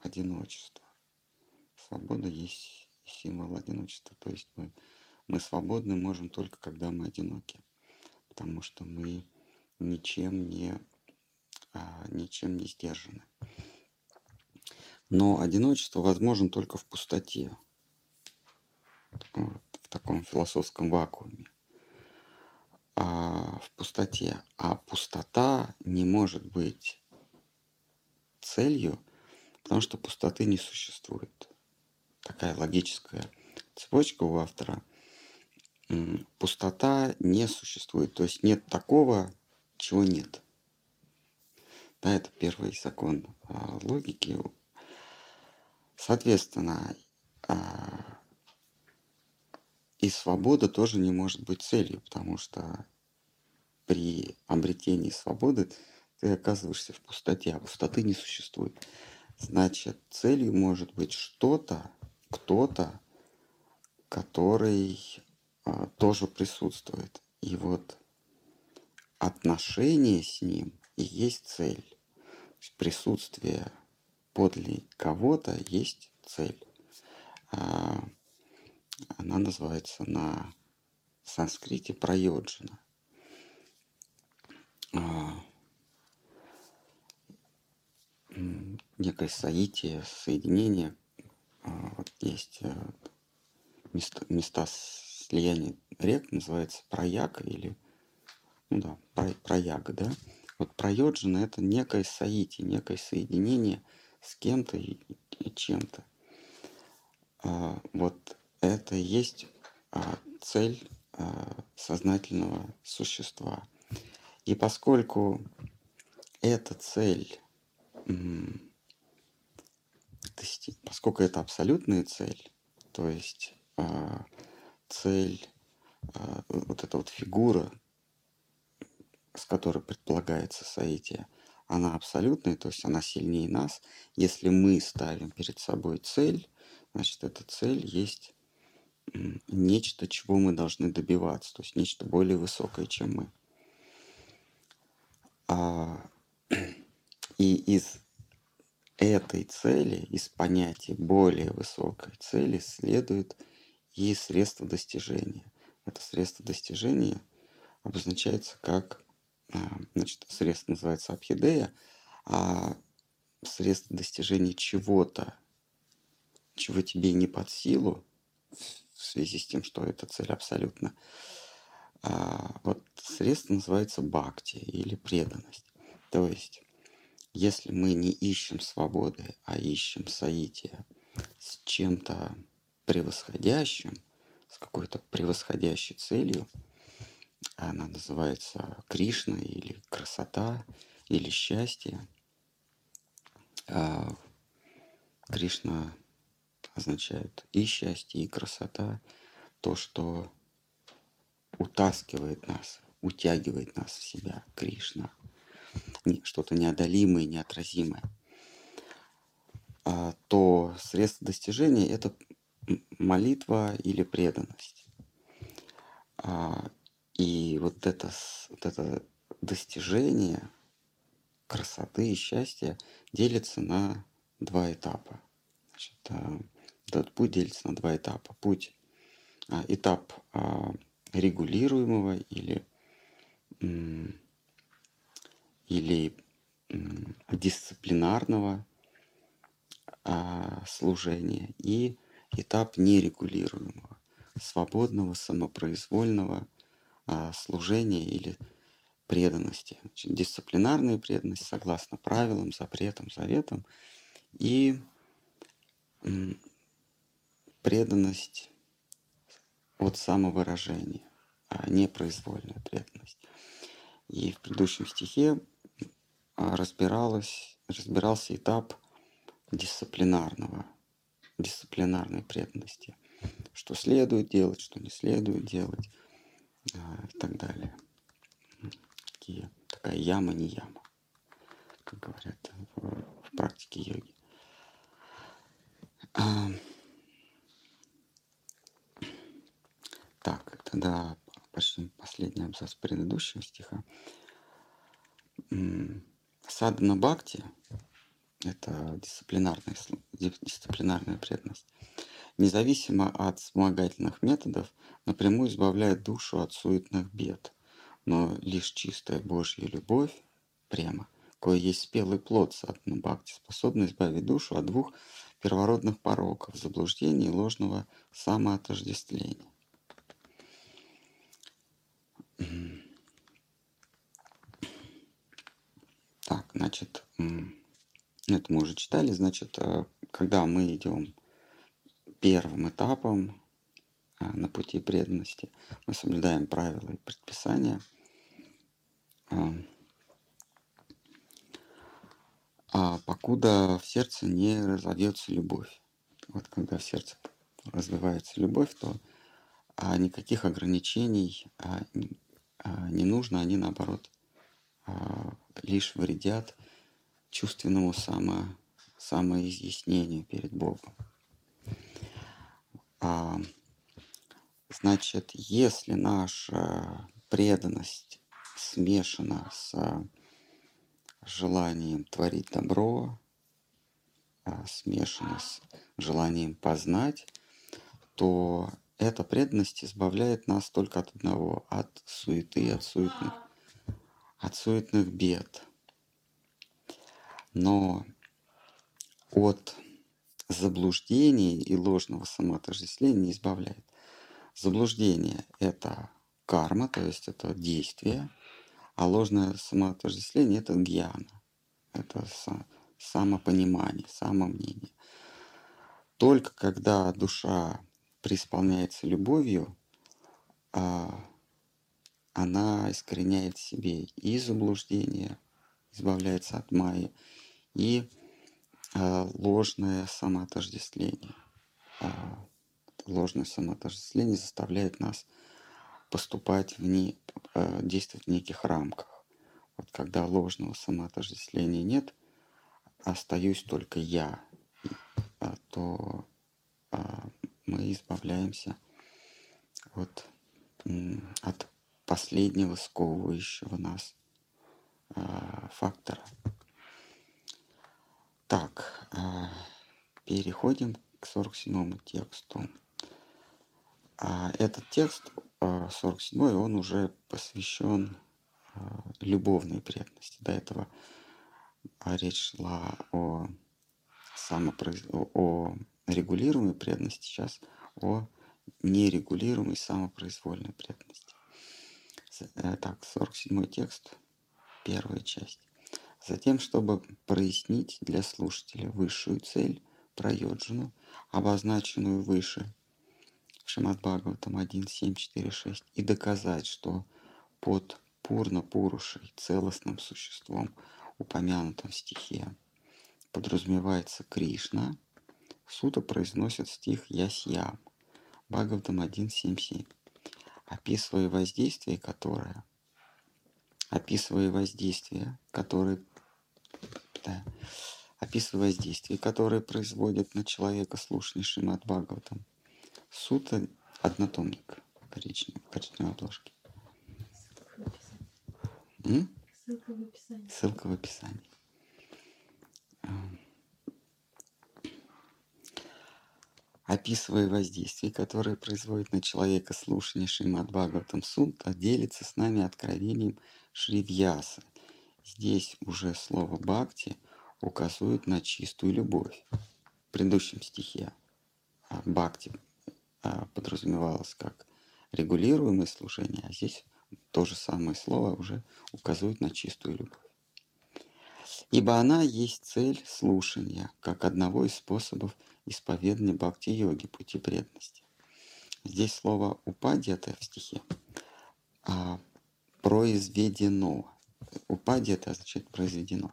одиночества. Свобода есть символ одиночества. То есть мы, мы свободны можем только когда мы одиноки. Потому что мы ничем не, а, ничем не сдержаны. Но одиночество возможно только в пустоте, вот, в таком философском вакууме, а, в пустоте. А пустота не может быть целью, потому что пустоты не существует. Такая логическая цепочка у автора. Пустота не существует, то есть нет такого, чего нет. Да, это первый закон а, логики Соответственно, а, и свобода тоже не может быть целью, потому что при обретении свободы ты оказываешься в пустоте, а пустоты не существует. Значит, целью может быть что-то, кто-то, который а, тоже присутствует. И вот отношение с ним и есть цель. Присутствие подле кого-то есть цель. А, она называется на санскрите прайоджина. А, некое соитие, соединение. А, вот есть э, места, места слияния рек, называется прояга или ну да, прояга, да. Вот прайоджина это некое соитие, некое соединение – с кем-то и, и чем-то. А, вот это и есть а, цель а, сознательного существа. И поскольку эта цель, поскольку это абсолютная цель, то есть а, цель, а, вот эта вот фигура, с которой предполагается соитие, она абсолютная, то есть она сильнее нас. Если мы ставим перед собой цель, значит, эта цель есть нечто, чего мы должны добиваться, то есть нечто более высокое, чем мы. А, и из этой цели, из понятия более высокой цели следует и средство достижения. Это средство достижения обозначается как а, значит, средство называется абхидея, а средство достижения чего-то, чего тебе не под силу, в связи с тем, что эта цель абсолютно, а, вот средство называется бхакти или преданность. То есть, если мы не ищем свободы, а ищем соития с чем-то превосходящим, с какой-то превосходящей целью – она называется Кришна или красота или счастье. А Кришна означает и счастье, и красота, то, что утаскивает нас, утягивает нас в себя, Кришна, что-то неодолимое, неотразимое, а, то средство достижения – это молитва или преданность. А, и вот это, вот это достижение красоты и счастья делится на два этапа. Значит, а, этот путь делится на два этапа. Путь, этап регулируемого или, или дисциплинарного служения и этап нерегулируемого, свободного, самопроизвольного – а, служения или преданности. Дисциплинарная преданность согласно правилам, запретам, заветам и преданность от самовыражения, а не преданность. И в предыдущем стихе а, разбиралось, разбирался этап дисциплинарного, дисциплинарной преданности. Что следует делать, что не следует делать и так далее. Такие, такая яма не яма, как говорят в, в практике йоги. А, так, тогда последний абзац предыдущего стиха. Садана Бхакти Это дисциплинарная, дисциплинарная преданность. Независимо от вспомогательных методов, напрямую избавляет душу от суетных бед. Но лишь чистая Божья любовь, прямо, кое есть спелый плод садхана бхакти, способна избавить душу от двух первородных пороков, заблуждений и ложного самоотождествления. Так, значит, это мы уже читали, значит, э, когда мы идем первым этапом э, на пути преданности, мы соблюдаем правила и предписания, э, а покуда в сердце не разовьется любовь. Вот когда в сердце развивается любовь, то а никаких ограничений а, а, не нужно, они наоборот лишь вредят чувственному само, самоизъяснению перед Богом. А, значит, если наша преданность смешана с желанием творить добро, а, смешана с желанием познать, то эта преданность избавляет нас только от одного, от суеты, от суетных, от суетных бед. Но от заблуждений и ложного самоотождествления не избавляет. Заблуждение – это карма, то есть это действие, а ложное самоотождествление – это гьяна, это самопонимание, самомнение. Только когда душа преисполняется любовью, а, она искореняет в себе и заблуждение, избавляется от майи, и а, ложное самоотождествление. А, ложное самоотождествление заставляет нас поступать в не, действовать в неких рамках. Вот когда ложного самоотождествления нет, остаюсь только я, то мы избавляемся от, от последнего сковывающего нас а, фактора. Так, а, переходим к 47 тексту. А этот текст, 47 он уже посвящен любовной преданности. До этого речь шла о, самопроиз... о регулируемой преданности, сейчас о нерегулируемой самопроизвольной преданности. Э, так, 47 текст, первая часть. Затем, чтобы прояснить для слушателя высшую цель, пройоджину, обозначенную выше в Шимат Бхагаватам 1.7.4.6, и доказать, что под Пурна Пурушей, целостным существом, упомянутым в стихе, подразумевается Кришна – Сута произносит стих Ясьям, Бхагаватам 1.7.7, описывая воздействие, которое, описывая воздействие, которое, да, описывая воздействие, которое производит на человека слушание Шимат Бхагаватам. Сута однотомник коричневой, коричневой обложки. Ссылка в описании. Ссылка в описании. Описывая воздействие, которое производит на человека слушание Шримад Бхагаватам Сунта, делится с нами откровением Шривьяса. Здесь уже слово «бхакти» указывает на чистую любовь. В предыдущем стихе «бхакти» а, подразумевалось как регулируемое служение, а здесь то же самое слово уже указывает на чистую любовь. Ибо она есть цель слушания, как одного из способов исповедания бхакти-йоги, пути преданности. Здесь слово «упади» это в стихе, а «произведено». «Упади» это означает «произведено».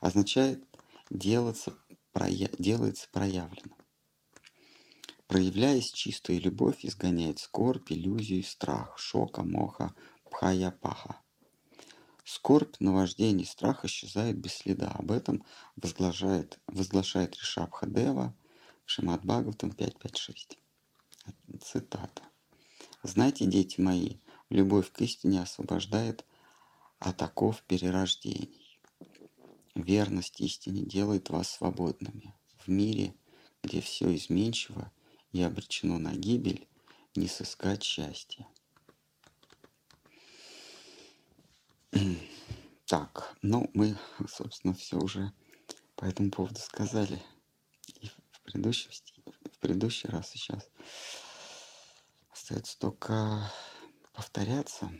Означает «делаться, проя... «делается проявлено». Проявляясь чистая любовь, изгоняет скорбь, иллюзию, страх, шока, моха, пхая-паха. Скорбь, наваждение, страх исчезает без следа. Об этом возглашает, возглашает Ришабха Дева – Шимат Бхагаватам 5.5.6. Цитата. «Знайте, дети мои, любовь к истине освобождает от оков перерождений». Верность истине делает вас свободными. В мире, где все изменчиво и обречено на гибель, не сыскать счастья. Так, ну мы, собственно, все уже по этому поводу сказали и в предыдущем, в предыдущий раз сейчас. Остается только повторяться.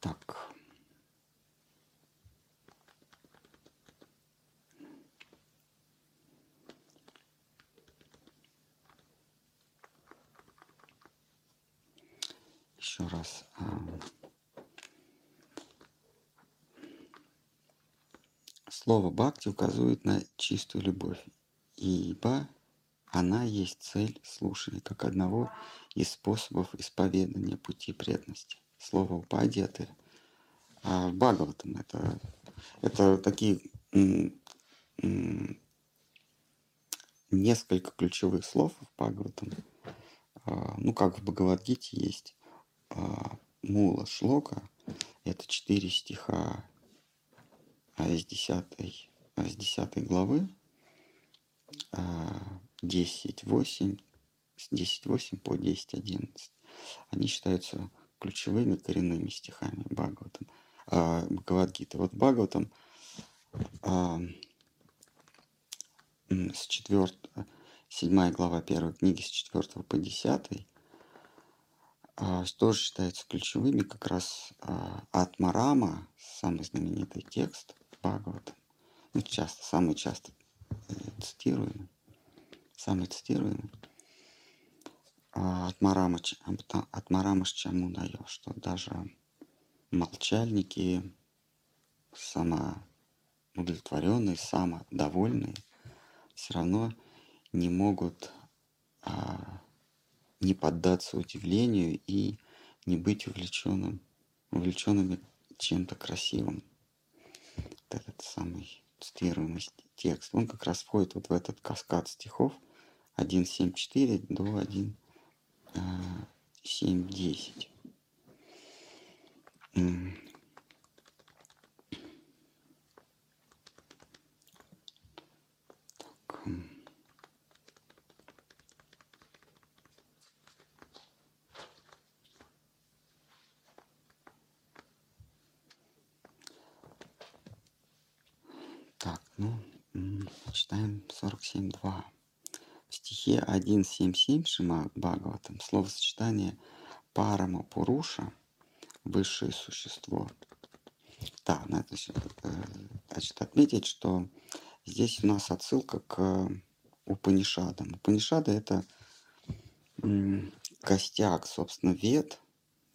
Так. Еще раз. Слово «бхакти» указывает на чистую любовь, ибо она есть цель слушания, как одного из способов исповедания пути преданности. Слово «упадьяты» а Бхагаватам это, это такие несколько ключевых слов в Бхагаватам. А, ну, как в Бхагавадгите есть а, Мула Шлока, это четыре стиха а из 10, а из 10 главы 10.8, с 10.8 по 10.11. Они считаются ключевыми коренными стихами Бхагаватам, а, Бхагавадгиты. Вот Бхагаватам а, с 4, 7 глава первой книги с 4 по 10 а, тоже считаются ключевыми как раз Атмарама, самый знаменитый текст Бхагавата, ну, часто, самый часто э, цитируемый, самый цитируемый, а, от Марама чему дает, что даже молчальники, самоудовлетворенные, самодовольные, все равно не могут а, не поддаться удивлению и не быть увлеченным, увлеченными чем-то красивым. Вот этот самый цитируемый текст, он как раз входит вот в этот каскад стихов 1.7.4 до 1.7.10. читаем 47.2. В стихе 1.7.7 Шима Бхагаватам словосочетание Парама Пуруша, высшее существо. Да, надо значит, отметить, что здесь у нас отсылка к Упанишадам. Упанишады — это костяк, собственно, вед.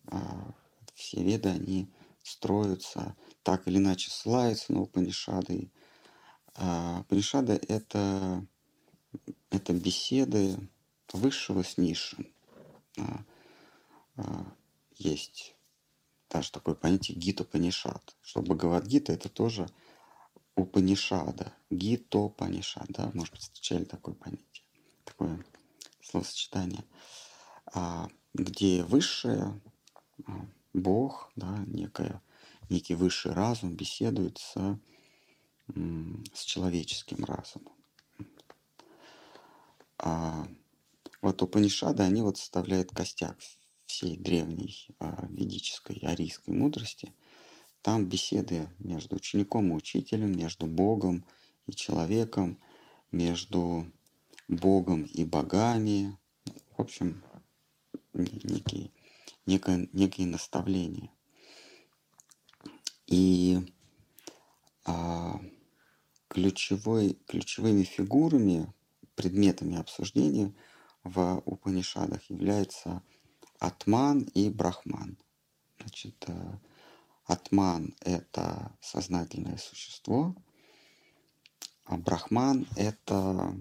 А все веды, они строятся, так или иначе ссылаются на Упанишады, а Пришада — это, это беседы высшего с низшим. А, а, есть даже такое понятие гитопанишад, что Бхагавадгита — это тоже Упанишада, гитопанишад, да, может быть, встречали такое понятие, такое словосочетание, а, где высшее, а, Бог, да, некое, некий высший разум беседует с с человеческим разумом. А вот Упанишады, они вот составляют костяк всей древней а, ведической арийской мудрости. Там беседы между учеником и учителем, между Богом и человеком, между Богом и богами. В общем, некие, некое, некие наставления. И а, ключевой, ключевыми фигурами, предметами обсуждения в Упанишадах являются Атман и Брахман. Значит, э, Атман — это сознательное существо, а Брахман — это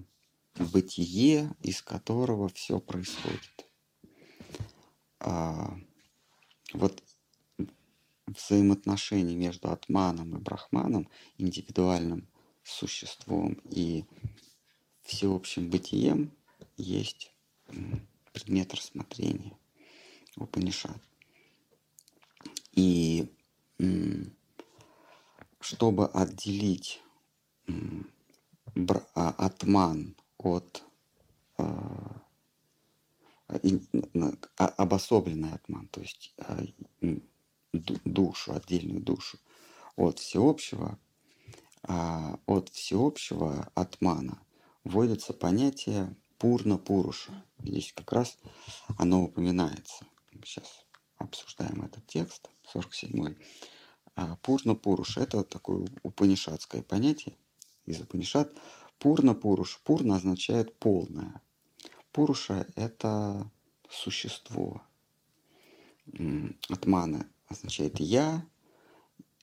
бытие, из которого все происходит. А, вот взаимоотношения между Атманом и Брахманом, индивидуальным существом и всеобщим бытием есть предмет рассмотрения Упанишад. И чтобы отделить а, атман от а, а- обособленный атман, то есть душу, отдельную душу от всеобщего, от всеобщего атмана вводится понятие пурна пуруша. Здесь как раз оно упоминается. Сейчас обсуждаем этот текст, 47-й. А Пурна Пуруш– это такое упанишатское понятие из Упанишат. Пурна Пуруш. Пурна означает полное. Пуруша– это существо. Атмана означает «я»,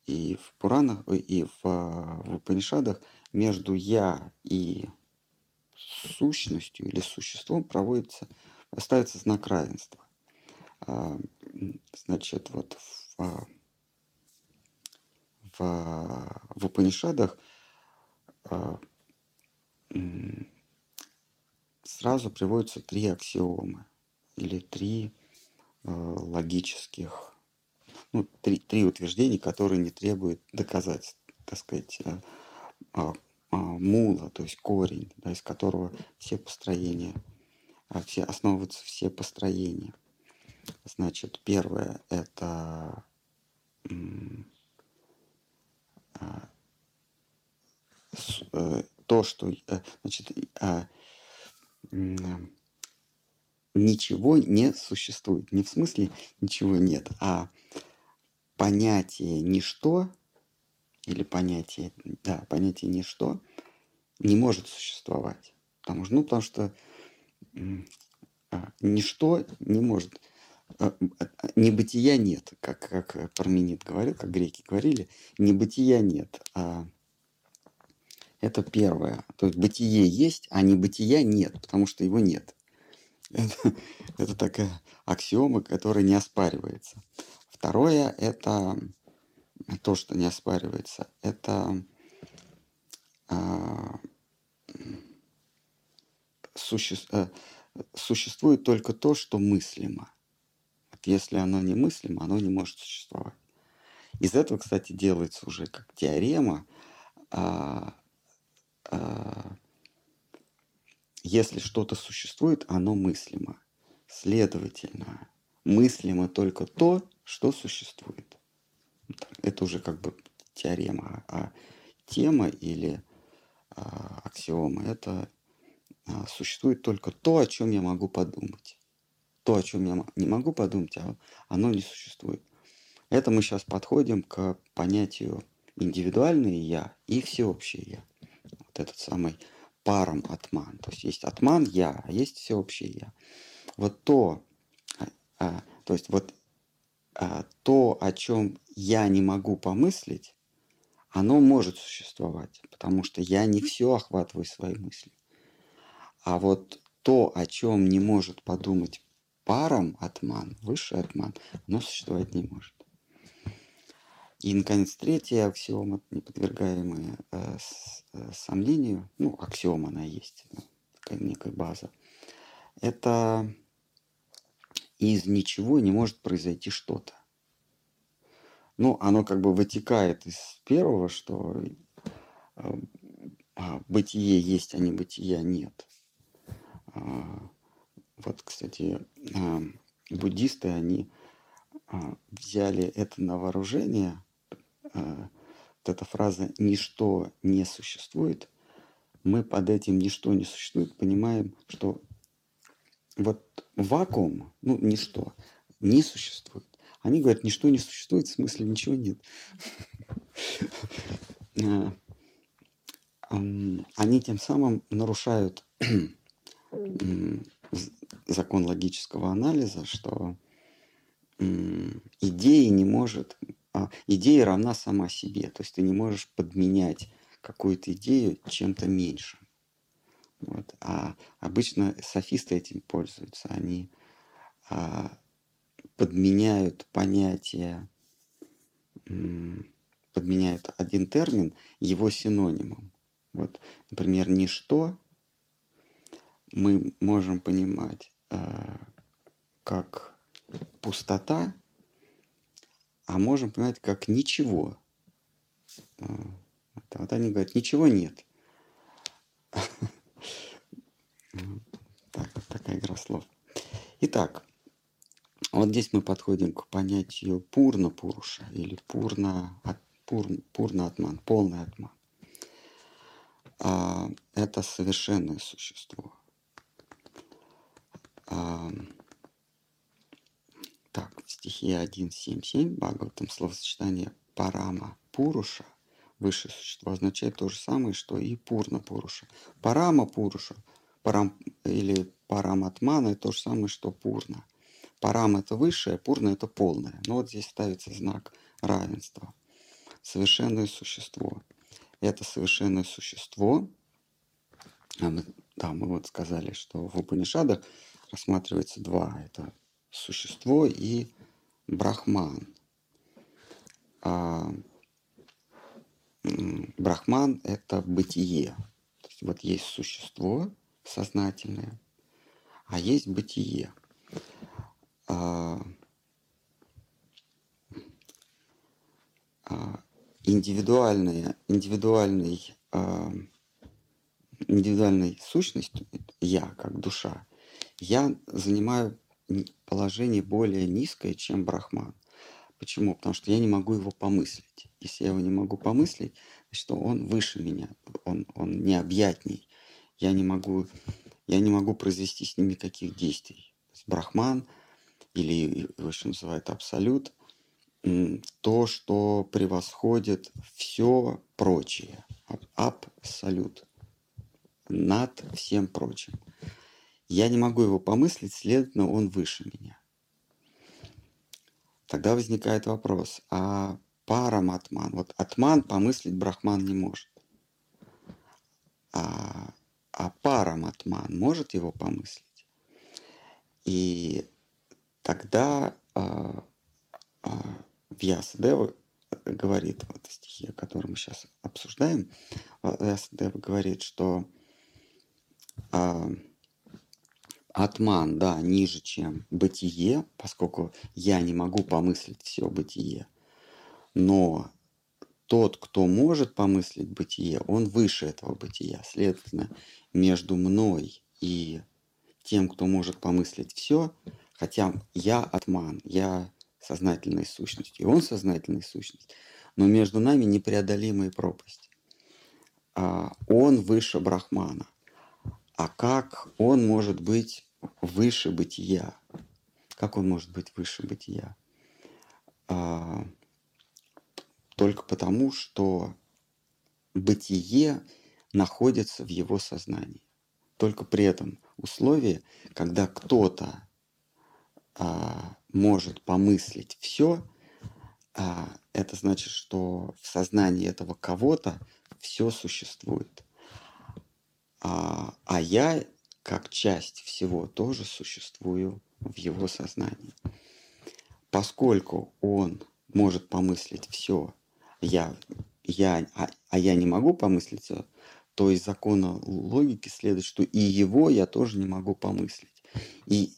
и в Пуранах, и в, а, в Упанишадах между «я» и сущностью или существом проводится, ставится знак равенства. А, Значит, вот в, а, в, в Упанишадах сразу приводятся три аксиомы или три логических, ну, три, три утверждения, которые не требуют доказательств, так сказать, э, а, а, мула, то есть корень, да, из которого все построения, а, все основываются все построения. Значит, первое это э, то, что э, значит, ничего не существует. Не в смысле ничего нет, а понятие ничто или понятие, да, понятие ничто не может существовать. Потому что, ну, потому что а, ничто не может, а, а, небытия нет, как, как Парменид говорил, как греки говорили, небытия нет. А это первое. То есть бытие есть, а небытия нет, потому что его нет. Это, это такая аксиома, которая не оспаривается. Второе – это то, что не оспаривается. Это а, э, существует только то, что мыслимо. Вот если оно не мыслимо, оно не может существовать. Из этого, кстати, делается уже как теорема. а, а, если что-то существует, оно мыслимо. Следовательно, мыслимо только то, что существует. Это уже как бы теорема. А тема или а, аксиома– это а, существует только то, о чем я могу подумать. То, о чем я не могу подумать, а оно не существует. Это мы сейчас подходим к понятию индивидуальное я и всеобщее я. Вот этот самый паром атман. То есть есть атман я, а есть всеобщее я. Вот то, а, а, то есть вот а, то, о чем я не могу помыслить, оно может существовать, потому что я не все охватываю своей мыслью. А вот то, о чем не может подумать паром атман, высший атман, оно существовать не может. И, наконец, третья аксиома, не подвергаемая э, с- э, сомнению, ну, аксиома она есть, ну, такая некая база, это из ничего не может произойти что-то. Ну, оно как бы вытекает из первого, что э, а, бытие есть, а не бытия нет. А, Вот, кстати, а, буддисты, они взяли это на вооружение, вот эта фраза «ничто не существует», мы под этим «ничто не существует» понимаем, что вот вакуум, ну, ничто, не существует. Они говорят, ничто не существует, в смысле ничего нет. Ам, Они тем самым нарушают закон логического анализа, что идея не может, а, идея равна сама себе, то есть ты не можешь подменять какую-то идею чем-то меньшим. Вот. А обычно софисты этим пользуются, они а, подменяют понятие, подменяют один термин его синонимом. Вот, например, ничто мы можем понимать э, как пустота, а можем понимать как ничего. А, вот они говорят, ничего нет. Так, такая игра слов. Итак, вот здесь мы подходим к понятию пурна пуруша или пурна, пур, пурна атман, полный атман. А, это совершенное существо. А, так, в стихе 1.7.7 Бхагаватам словосочетание парама пуруша, высшее существо, означает то же самое, что и пурна пуруша. Парама пуруша парам, или параматмана то же самое, что пурна. Парам это высшее, пурна это полное. Но вот здесь ставится знак равенства. Совершенное существо. Это совершенное существо. А да, мы вот сказали, что в Упанишадах рассматривается два. Это существо и брахман. А, брахман – это бытие. То есть вот есть существо сознательное, а есть бытие. А, а, индивидуальная, индивидуальный, а, индивидуальной сущностью, я как душа, я занимаю положение более низкое, чем Брахман. Почему? Потому что я не могу его помыслить. Если я его не могу помыслить, значит, он выше меня, он, он необъятней. Я не могу, я не могу произвести с ним никаких действий. Брахман или его еще называют абсолют, то, что превосходит все прочее. Абсолют. Над всем прочим. Я не могу его помыслить, следовательно, он выше меня. Тогда возникает вопрос, а параматман, вот атман помыслить брахман не может. А, а параматман может его помыслить. И тогда а, а, Вьясадева говорит, вот в стихе, который мы сейчас обсуждаем, Вьясадева говорит, что а, атман, да, ниже, чем бытие, поскольку я не могу помыслить все бытие. Но тот, кто может помыслить бытие, он выше этого бытия. Следовательно, между мной и тем, кто может помыслить все, хотя я атман, я сознательная сущность, и он сознательная сущность, но между нами непреодолимая пропасть. А, он выше Брахмана. А как он может быть выше бытия? Как он может быть выше бытия? А, только потому, что бытие находится в его сознании. Только при этом условии, когда кто-то а, может помыслить все, а, это значит, что в сознании этого кого-то все существует. А, а я, как часть всего, тоже существую в его сознании. Поскольку он может помыслить все, я, я, а, а я не могу помыслить все, то из закона логики следует, что и его я тоже не могу помыслить. И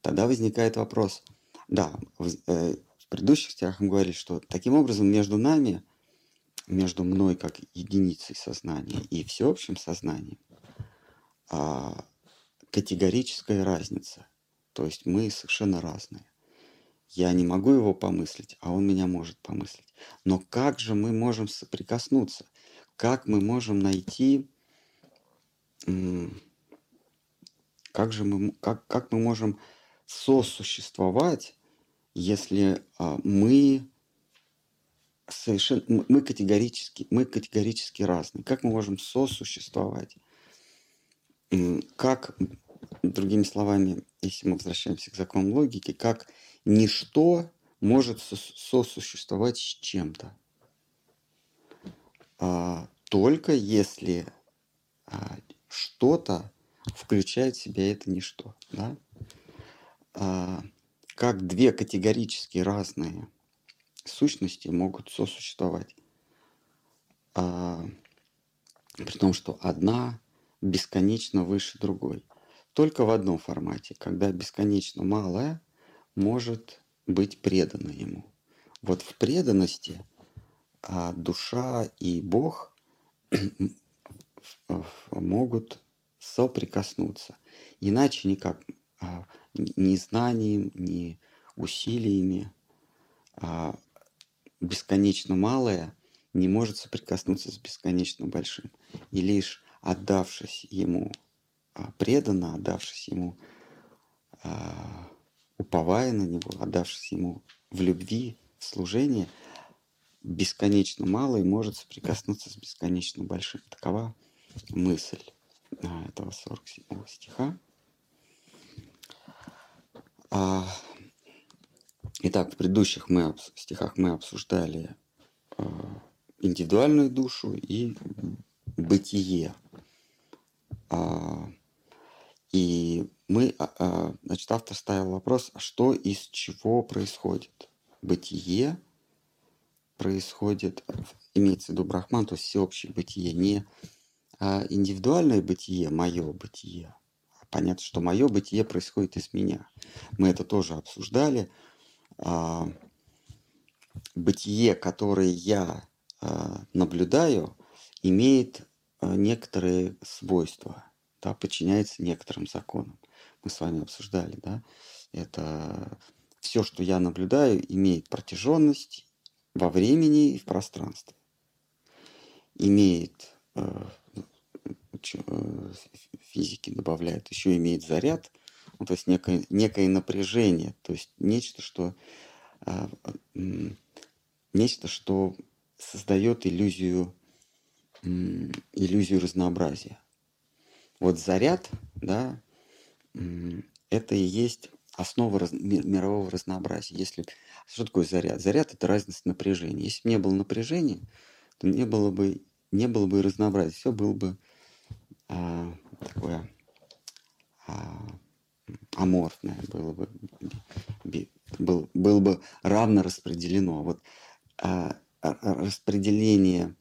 тогда возникает вопрос, да, в, э, в предыдущих стихах мы говорили, что таким образом между нами, между мной как единицей сознания и всеобщим сознанием, а, категорическая разница. То есть мы совершенно разные. Я не могу его помыслить, а он меня может помыслить. Но как же мы можем соприкоснуться? Как мы можем найти, как же мы, как, как мы можем сосуществовать, если а, мы совершенно, мы категорически, мы категорически разные. Как мы можем сосуществовать? Как, другими словами, если мы возвращаемся к законам логики, как ничто может сосуществовать с чем-то. А, только если а, что-то включает в себя это ничто. Да? А, как две категорически разные сущности могут сосуществовать. При том, что одна бесконечно выше другой. Только в одном формате, когда бесконечно малое может быть предано ему. вот в преданности а, душа и Бог могут соприкоснуться. Иначе никак. А, ни знанием, ни усилиями а, бесконечно малое не может соприкоснуться с бесконечно большим. И лишь отдавшись ему а, преданно, отдавшись ему, уповая на него, отдавшись ему в любви, в служении, бесконечно малое может соприкоснуться с бесконечно большим. Такова мысль а, этого 47 стиха. Итак, в предыдущих мы, стихах мы обсуждали индивидуальную душу и бытие. И мы, значит, автор ставил вопрос, а что из чего происходит? Бытие происходит, имеется в виду Брахман, то есть всеобщее бытие, не индивидуальное бытие, мое бытие. Понятно, что мое бытие происходит из меня. Мы это тоже обсуждали. Бытие, которое я а, наблюдаю, имеет а, некоторые свойства, да, подчиняется некоторым законам. Мы с вами обсуждали, да, это все, что я наблюдаю, имеет протяженность во времени и в пространстве. Имеет, э, физики добавляют, еще имеет заряд, ну, то есть некое, некое напряжение, то есть нечто, что, э, нечто, что создает иллюзию, иллюзию разнообразия. Вот заряд, да, это и есть основа раз, мирового разнообразия. Если, что такое заряд? Заряд – это разность напряжения. Если бы не было напряжения, то не было бы, не было бы разнообразия. Все было бы а, такое а, аморфное, было бы, был, было бы равно распределено. Вот а, распределение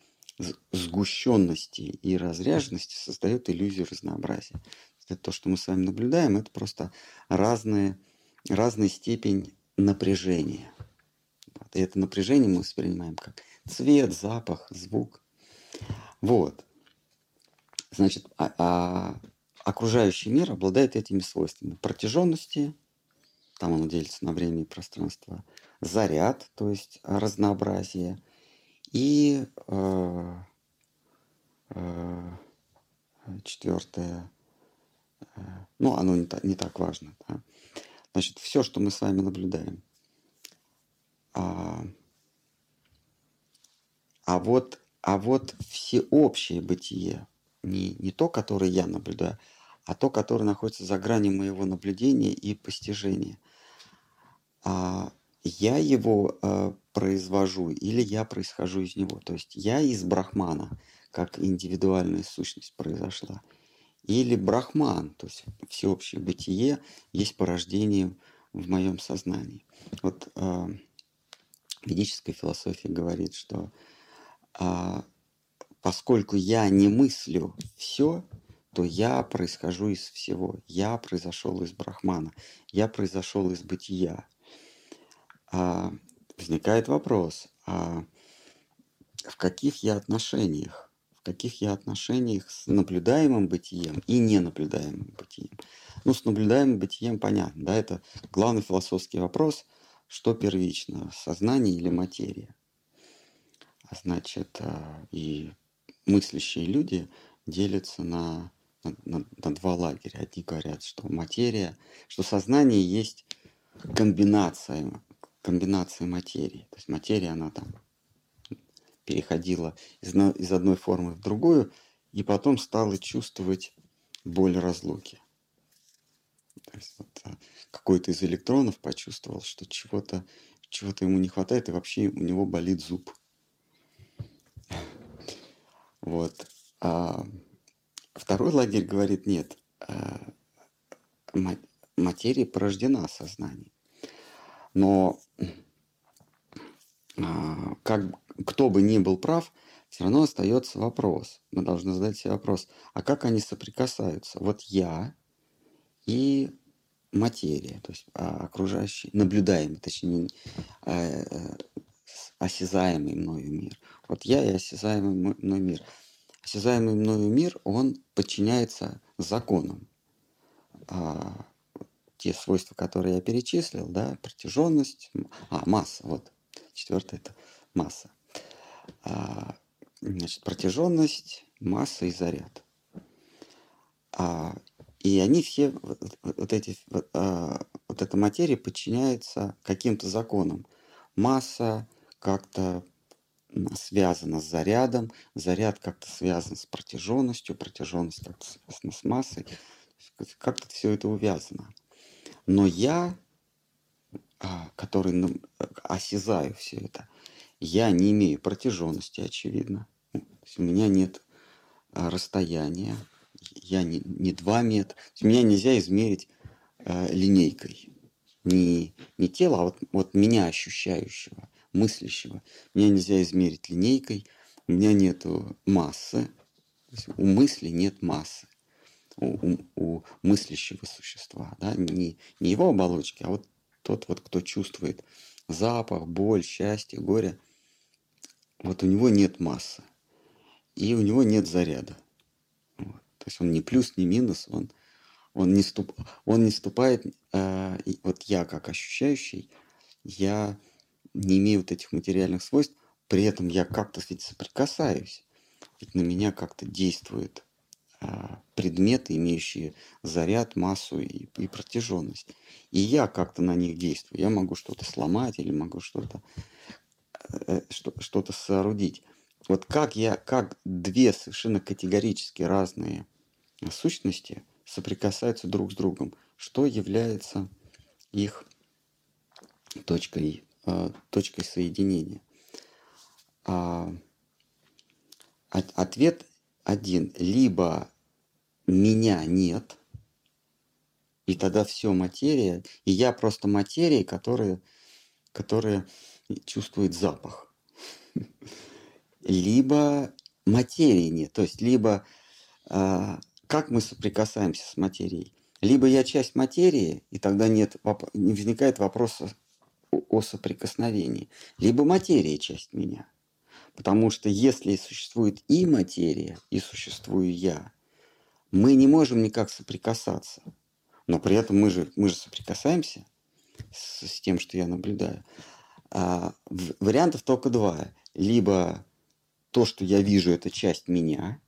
сгущенности и разряженности создает иллюзию разнообразия. Это то, что мы с вами наблюдаем, это просто разные, разная степень напряжения. И это напряжение мы воспринимаем как цвет, запах, звук. Вот. Значит, а, а окружающий мир обладает этими свойствами. Протяженности, там оно делится на время и пространство, заряд, то есть разнообразие, и э, э, четвертое, ну, оно не, так не так важно. Да? Значит, все, что мы с вами наблюдаем. А, а, вот, а вот всеобщее бытие, не, не то, которое я наблюдаю, а то, которое находится за гранью моего наблюдения и постижения. А, я его э, произвожу или я происхожу из него. То есть я из Брахмана, как индивидуальная сущность произошла. Или Брахман, то есть всеобщее бытие, есть порождение в моем сознании. Вот э, ведическая философия говорит, что э, поскольку я не мыслю все, то я происхожу из всего. Я произошел из Брахмана. Я произошел из бытия а, возникает вопрос, а в каких я отношениях? В каких я отношениях с наблюдаемым бытием и ненаблюдаемым бытием? Ну, с наблюдаемым бытием понятно, да, это главный философский вопрос, что первично, сознание или материя? А значит, а, и мыслящие люди делятся на, на, на, два лагеря. Одни говорят, что материя, что сознание есть комбинация комбинации материи. То есть материя, она там переходила из, из одной формы в другую, и потом стала чувствовать боль разлуки. То есть вот, а, какой-то из электронов почувствовал, что чего-то чего ему не хватает, и вообще у него болит зуб. Вот. А второй лагерь говорит, нет, а, материя порождена сознанием. Но как, кто бы ни был прав, все равно остается вопрос. Мы должны задать себе вопрос, а как они соприкасаются? Вот я и материя, то есть а, окружающий, наблюдаемый, точнее, э, осязаемый мною мир. Вот я и осязаемый мной мир. Осязаемый мною мир, он подчиняется законам. А, те свойства, которые я перечислил, да, протяженность, а, масса, вот, четвертое это масса. А, значит, протяженность, масса и заряд. А, и они все, вот, эти, вот, а, вот эта материя подчиняется каким-то законам. Масса как-то связана с зарядом, заряд как-то связан с протяженностью, протяженность как-то связана с массой. Как-то все это увязано. Но я, который ну, осязаю все это, я не имею протяженности, очевидно. У меня нет а, расстояния, я не, не 2 метра. Меня нельзя измерить э, линейкой. Не, не тело, а вот, вот меня ощущающего, мыслящего. Меня нельзя измерить линейкой. У меня нет массы. У мысли нет массы. У, у, у мыслящего существа. Да? Не, не его оболочки, а вот тот, вот, кто чувствует запах, боль, счастье, горе. Вот у него нет массы. И у него нет заряда. То есть он не плюс, не минус, он, он, не, ступ, он не ступает, э, вот я как ощущающий, я не имею вот этих материальных свойств, при этом я как-то ведь соприкасаюсь, ведь на меня как-то действуют э, предметы, имеющие заряд, массу и, и протяженность. И я как-то на них действую. Я могу что-то сломать или могу что-то э, что-то соорудить. Вот как я, как две совершенно категорически разные сущности соприкасаются друг с другом, что является их точкой, э, точкой соединения. А, ответ один. Либо меня нет, и тогда все материя, и я просто материя, которая, которая чувствует запах. Либо материи нет, то есть либо а, как мы соприкасаемся с материей. Либо я часть материи, и тогда нет, не возникает вопроса о соприкосновении. Либо материя часть меня. Потому что если существует и материя, и существую я, мы не можем никак соприкасаться. Но при этом мы же, мы же соприкасаемся с, с тем, что я наблюдаю. А, вариантов только два. Либо то, что я вижу, это часть меня,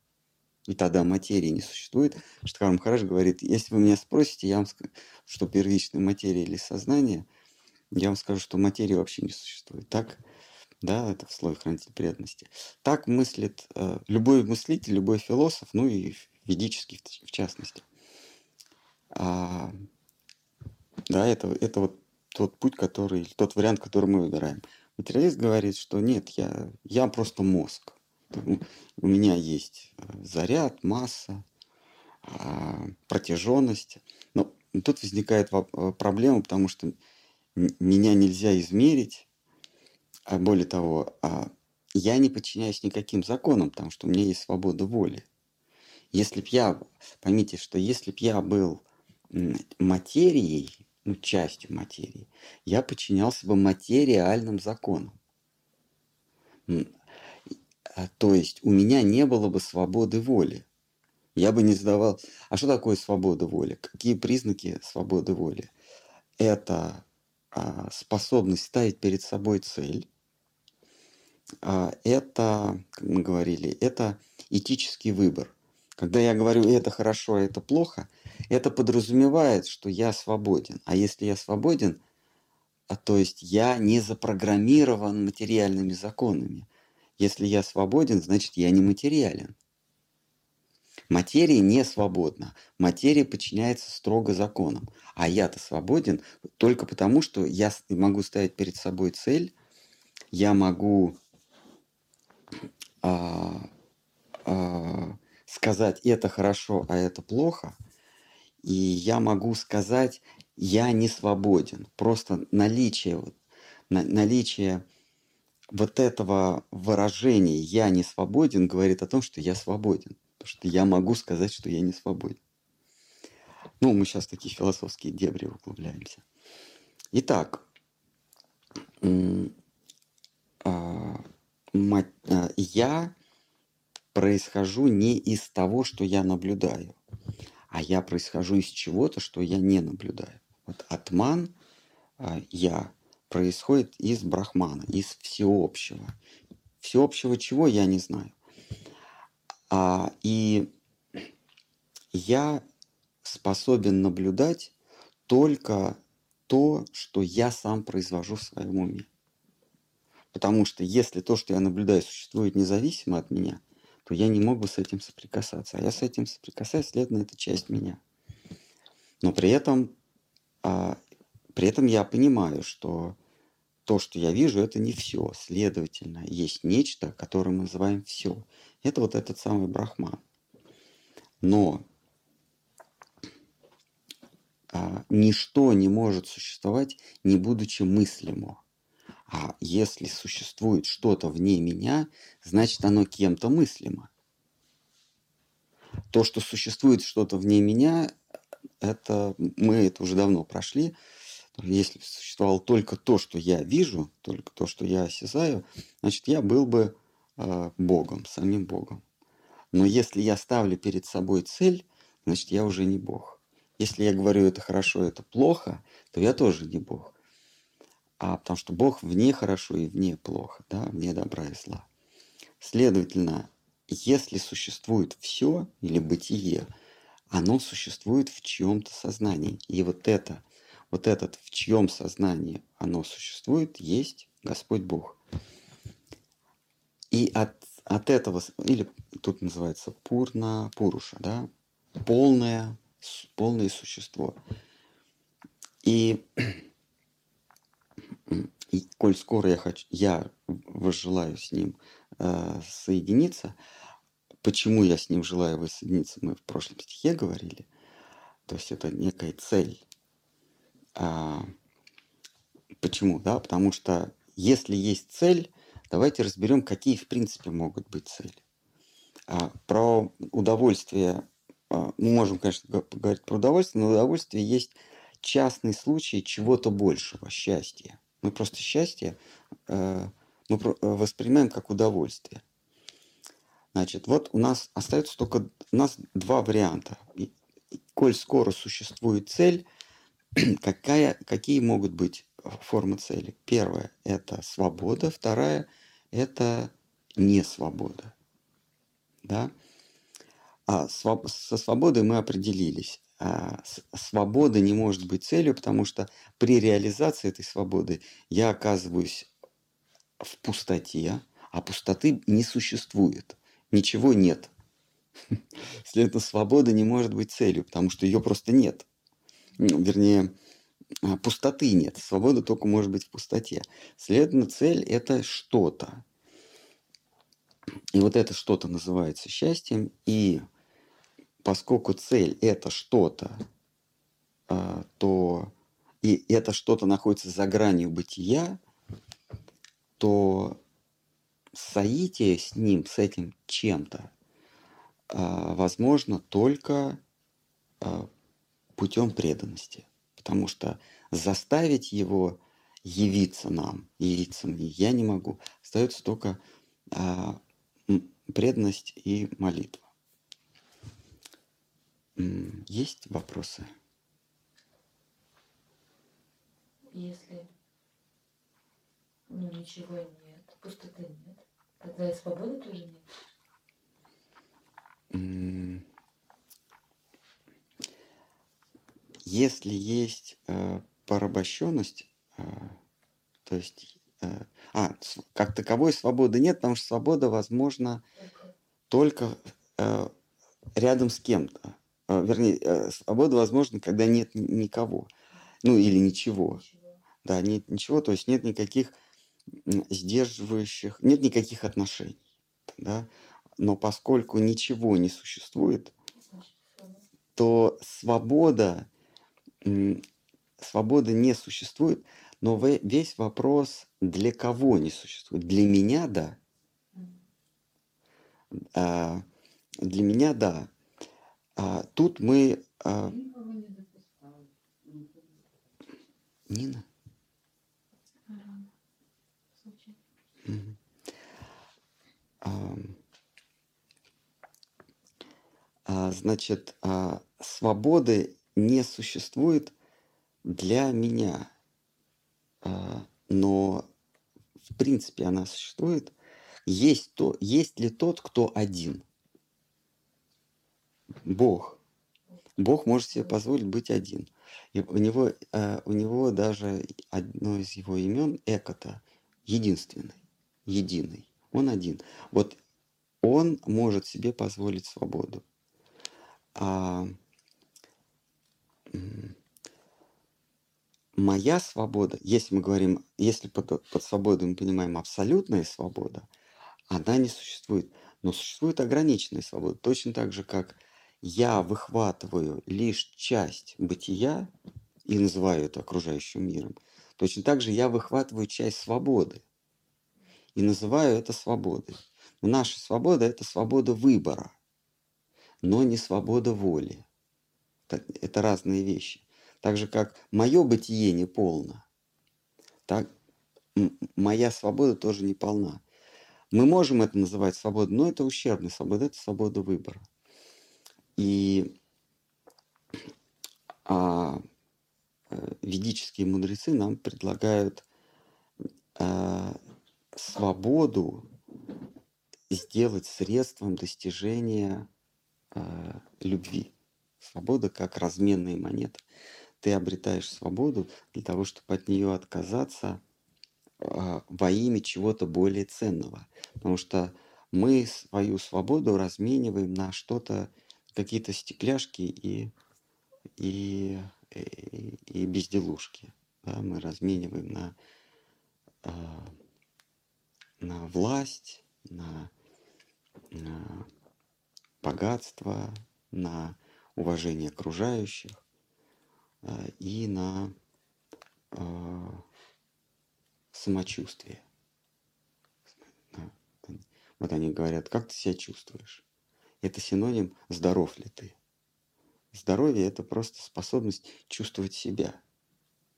и тогда материи не существует. Штхар Махарадж говорит, если вы меня спросите, я вам скажу, что первичная материя или сознание, я вам скажу, что материи вообще не существует. Так, да, это в слове хранитель преданности. Так мыслит э, любой мыслитель, любой философ, ну и ведический в, в частности. А, да, это, это вот тот путь, который, тот вариант, который мы выбираем. Материалист говорит, что нет, я, я просто мозг у меня есть э, заряд, масса, а, протяженность. Но тут возникает э, проблема, потому что меня нельзя измерить, а более того, а, я не подчиняюсь никаким законам, потому что у меня есть свобода воли. Если б я, поймите, что если б я был материей, ну, частью материи, я подчинялся бы материальным законам. А, то есть у меня не было бы свободы воли. Я бы не задавал... А что такое свобода воли? Какие признаки свободы воли? Это а, способность ставить перед собой цель. А, это, как мы говорили, это этический выбор. Когда я говорю это хорошо, а это плохо, это подразумевает, что я свободен. А если я свободен, а, то есть я не запрограммирован материальными законами. Если я свободен, значит я не материален. Материя не свободна. Материя подчиняется строго законам. А я-то свободен только потому, что я могу ставить перед собой цель, я могу а, а, сказать это хорошо, а это плохо, и я могу сказать я не свободен. Просто наличие, наличие вот этого выражения «я не свободен» говорит о том, что я свободен. Потому что я могу сказать, что я не свободен. Ну, мы сейчас такие философские дебри углубляемся. Итак, а, а, я происхожу не из того, что я наблюдаю, а я происхожу из чего-то, что я не наблюдаю. Вот атман, а, я, происходит из брахмана, из всеобщего. Всеобщего чего я не знаю. А, и я способен наблюдать только то, что я сам произвожу в своем уме. Потому что если то, что я наблюдаю, существует независимо от меня, то я не мог бы с этим соприкасаться. А я с этим соприкасаюсь, следовательно, это часть меня. Но при этом, а, при этом я понимаю, что то, что я вижу, это не все. Следовательно, есть нечто, которое мы называем все. Это вот этот самый брахман. Но а, ничто не может существовать, не будучи мыслимо. А если существует что-то вне меня, значит оно кем-то мыслимо. То, что существует что-то вне меня, это мы это уже давно прошли. Если существовало только то, что я вижу, только то, что я осязаю, значит, я был бы э, Богом, самим Богом. Но если я ставлю перед собой цель, значит, я уже не Бог. Если я говорю это хорошо, это плохо, то я тоже не Бог. А потому что Бог вне хорошо и вне плохо, да, вне добра и зла. Следовательно, если существует все или бытие, оно существует в чьем-то сознании. И вот это, вот этот в чьем сознании оно существует, есть Господь Бог. И от, от этого, или тут называется пурна пуруша, да, полное, полное существо. И и коль скоро я хочу, я возжелаю с ним э, соединиться, почему я с ним желаю воссоединиться, мы в прошлом стихе говорили, то есть это некая цель. А, почему? Да, потому что если есть цель, давайте разберем, какие в принципе могут быть цели. А, про удовольствие, а, мы можем, конечно, поговорить про удовольствие, но удовольствие есть частный случай чего-то большего, счастья. Мы просто счастье э, мы э, воспринимаем как удовольствие. Значит, вот у нас остается только у нас два варианта. И, коль скоро существует цель, какая, какие могут быть формы цели? Первая – это свобода, вторая – это не свобода. Да? А со свободой мы определились. А, свобода не может быть целью, потому что при реализации этой свободы я оказываюсь в пустоте, а пустоты не существует. Ничего нет. Следовательно, свобода не может быть целью, потому что ее просто нет. Ну, вернее, а, пустоты нет. Свобода только может быть в пустоте. Следовательно, цель – это что-то. И вот это что-то называется счастьем. И поскольку цель это что-то, а, то и это что-то находится за гранью бытия, то соитие с ним, с этим чем-то, а, возможно только а, путем преданности. Потому что заставить его явиться нам, явиться мне я не могу. Остается только преданность и молитва. Есть вопросы? Если ну, ничего нет, пустоты нет, тогда и свободы тоже нет. Если есть э, порабощенность, э, то есть, э, а, как таковой свободы нет, потому что свобода возможна только, э, рядом с кем-то. А, вернее, э, свобода возможна, когда нет никого. Ну или ничего. ничего. Да, нет ничего, то есть нет никаких сдерживающих, нет никаких отношений. Да? Но поскольку ничего не существует, то свобода, свобода не существует, но весь вопрос, для кого не существует. Для меня – да. А, для меня – да. А, тут мы... А... Нина? Ам, а, значит, а, свободы не существует для меня, а, но в принципе она существует. Есть, то, есть ли тот, кто один? Бог. Бог может себе позволить быть один. И у него, э, у него даже одно из его имен Экота единственный, единый. Он один. Вот он может себе позволить свободу. А, моя свобода, если мы говорим, если под, под свободой мы понимаем абсолютная свобода, она не существует. Но существует ограниченная свобода. Точно так же, как я выхватываю лишь часть бытия и называю это окружающим миром, точно так же я выхватываю часть свободы и называю это свободой. Но наша свобода – это свобода выбора, но не свобода воли. Это разные вещи. Так же, как мое бытие не полно, так моя свобода тоже не полна. Мы можем это называть свободой, но это ущербная свобода, это свобода выбора. И а, э, ведические мудрецы нам предлагают а, свободу сделать средством достижения а, любви. Свобода как разменная монета. Ты обретаешь свободу для того, чтобы от нее отказаться а, во имя чего-то более ценного. Потому что мы свою свободу размениваем на что-то какие-то стекляшки и, и, и, и безделушки. Да, мы размениваем на, а, на власть, на, на богатство, на уважение окружающих а, и на а, самочувствие. Вот они говорят, как ты себя чувствуешь? Это синоним «здоров ли ты?». Здоровье – это просто способность чувствовать себя.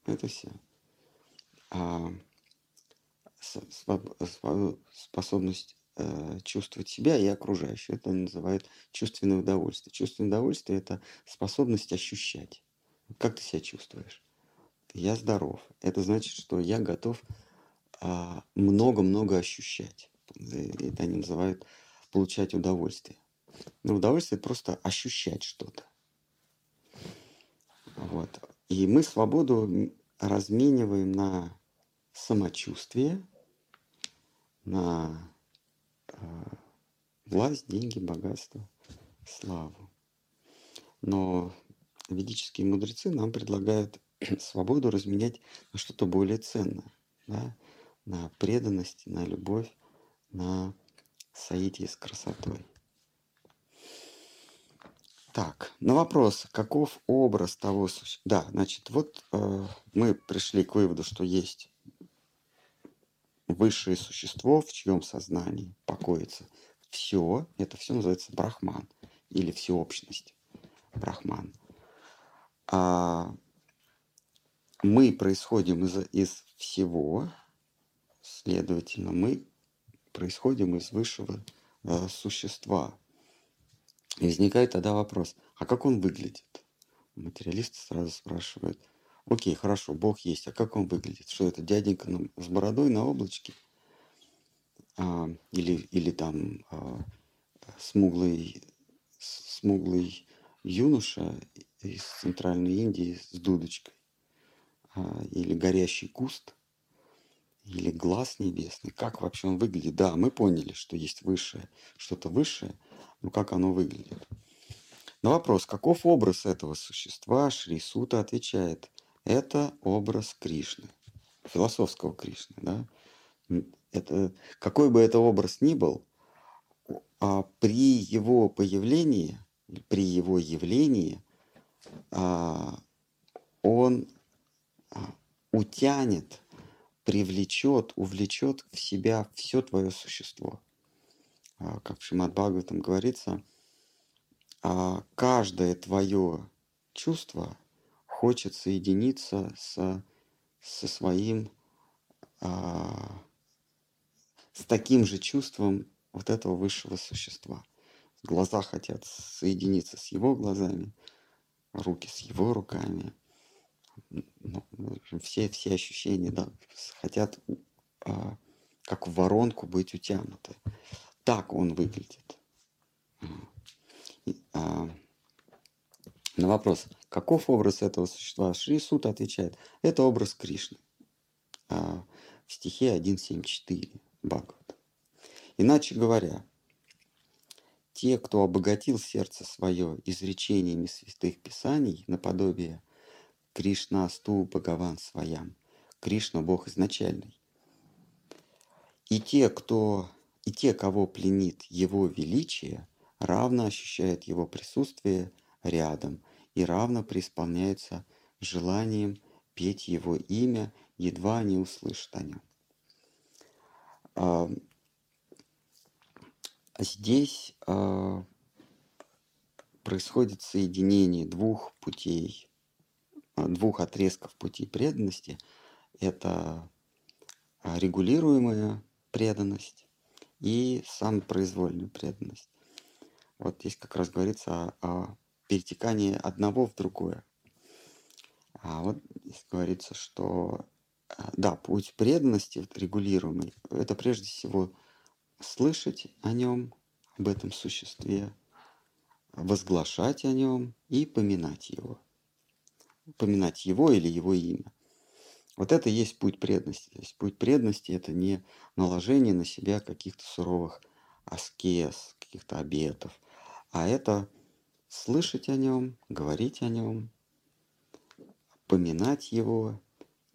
Это все. А способность э, чувствовать себя и окружающих. Это называют чувственное удовольствие. Чувственное удовольствие – это способность ощущать. Как ты себя чувствуешь? Я здоров. Это значит, что я готов а, много-много ощущать. Это они называют получать удовольствие. Но удовольствие просто ощущать что-то. Вот. И мы свободу размениваем на самочувствие, на э, власть, деньги, богатство, славу. Но ведические мудрецы нам предлагают свободу разменять на что-то более ценное, да? на преданность, на любовь, на соитие с красотой. Так, на вопрос, каков образ того существа? Да, значит, вот э, мы пришли к выводу, что есть высшее существо, в чьем сознании покоится все, это все называется брахман или всеобщность брахман. А мы происходим из, из всего, следовательно, мы происходим из высшего э, существа, и возникает тогда вопрос, а как он выглядит? Материалисты сразу спрашивают, окей, хорошо, Бог есть, а как он выглядит? Что это, дяденька с бородой на облачке? А, или, или там а, смуглый, смуглый юноша из Центральной Индии с дудочкой? А, или горящий куст? Или глаз небесный? Как вообще он выглядит? Да, мы поняли, что есть высшее, что-то высшее – ну как оно выглядит. На вопрос, каков образ этого существа, Шри Сута отвечает, это образ Кришны, философского Кришны. Да? Это, какой бы это образ ни был, а при его появлении, при его явлении, а, он а, утянет, привлечет, увлечет в себя все твое существо. А, как в Шимат Бхагаватам говорится, а, каждое твое чувство хочет соединиться с, со своим, а, с таким же чувством вот этого высшего существа. Глаза хотят соединиться с его глазами, руки с его руками. Ну, все, все ощущения да, хотят как в воронку быть утянуты. Так он выглядит. А, на вопрос, каков образ этого существа, Шри Суд отвечает, это образ Кришны. А, в стихе 1.7.4 Бхагават. Иначе говоря, те, кто обогатил сердце свое изречениями святых писаний наподобие Кришна Асту Бхагаван Своям, Кришна Бог изначальный, и те, кто, и те, кого пленит Его величие, равно ощущают Его присутствие рядом и равно преисполняются желанием петь Его имя, едва они услышат о нем. А, здесь а, происходит соединение двух путей, а, двух отрезков пути преданности. Это регулируемая преданность и самопроизвольная преданность. Вот здесь как раз говорится о, о перетекании одного в другое. А вот здесь говорится, что да, путь преданности регулируемый, это прежде всего слышать о нем, об этом существе, возглашать о нем и поминать его. Поминать его или его имя. Вот это и есть путь преданности. То есть путь преданности – это не наложение на себя каких-то суровых аскез, каких-то обетов, а это слышать о нем, говорить о нем, поминать его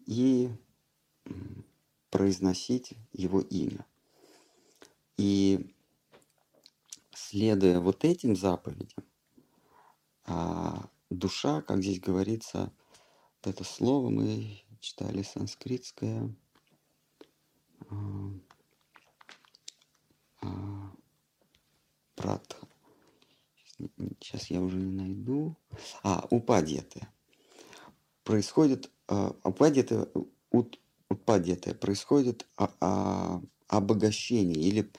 и произносить его имя. И следуя вот этим заповедям, а, душа, как здесь говорится, это слово мы читали санскритское, а, а, прат, сейчас я уже не найду, а, упадьяты. Происходит, упадьяты, упадьяты, происходит обогащение или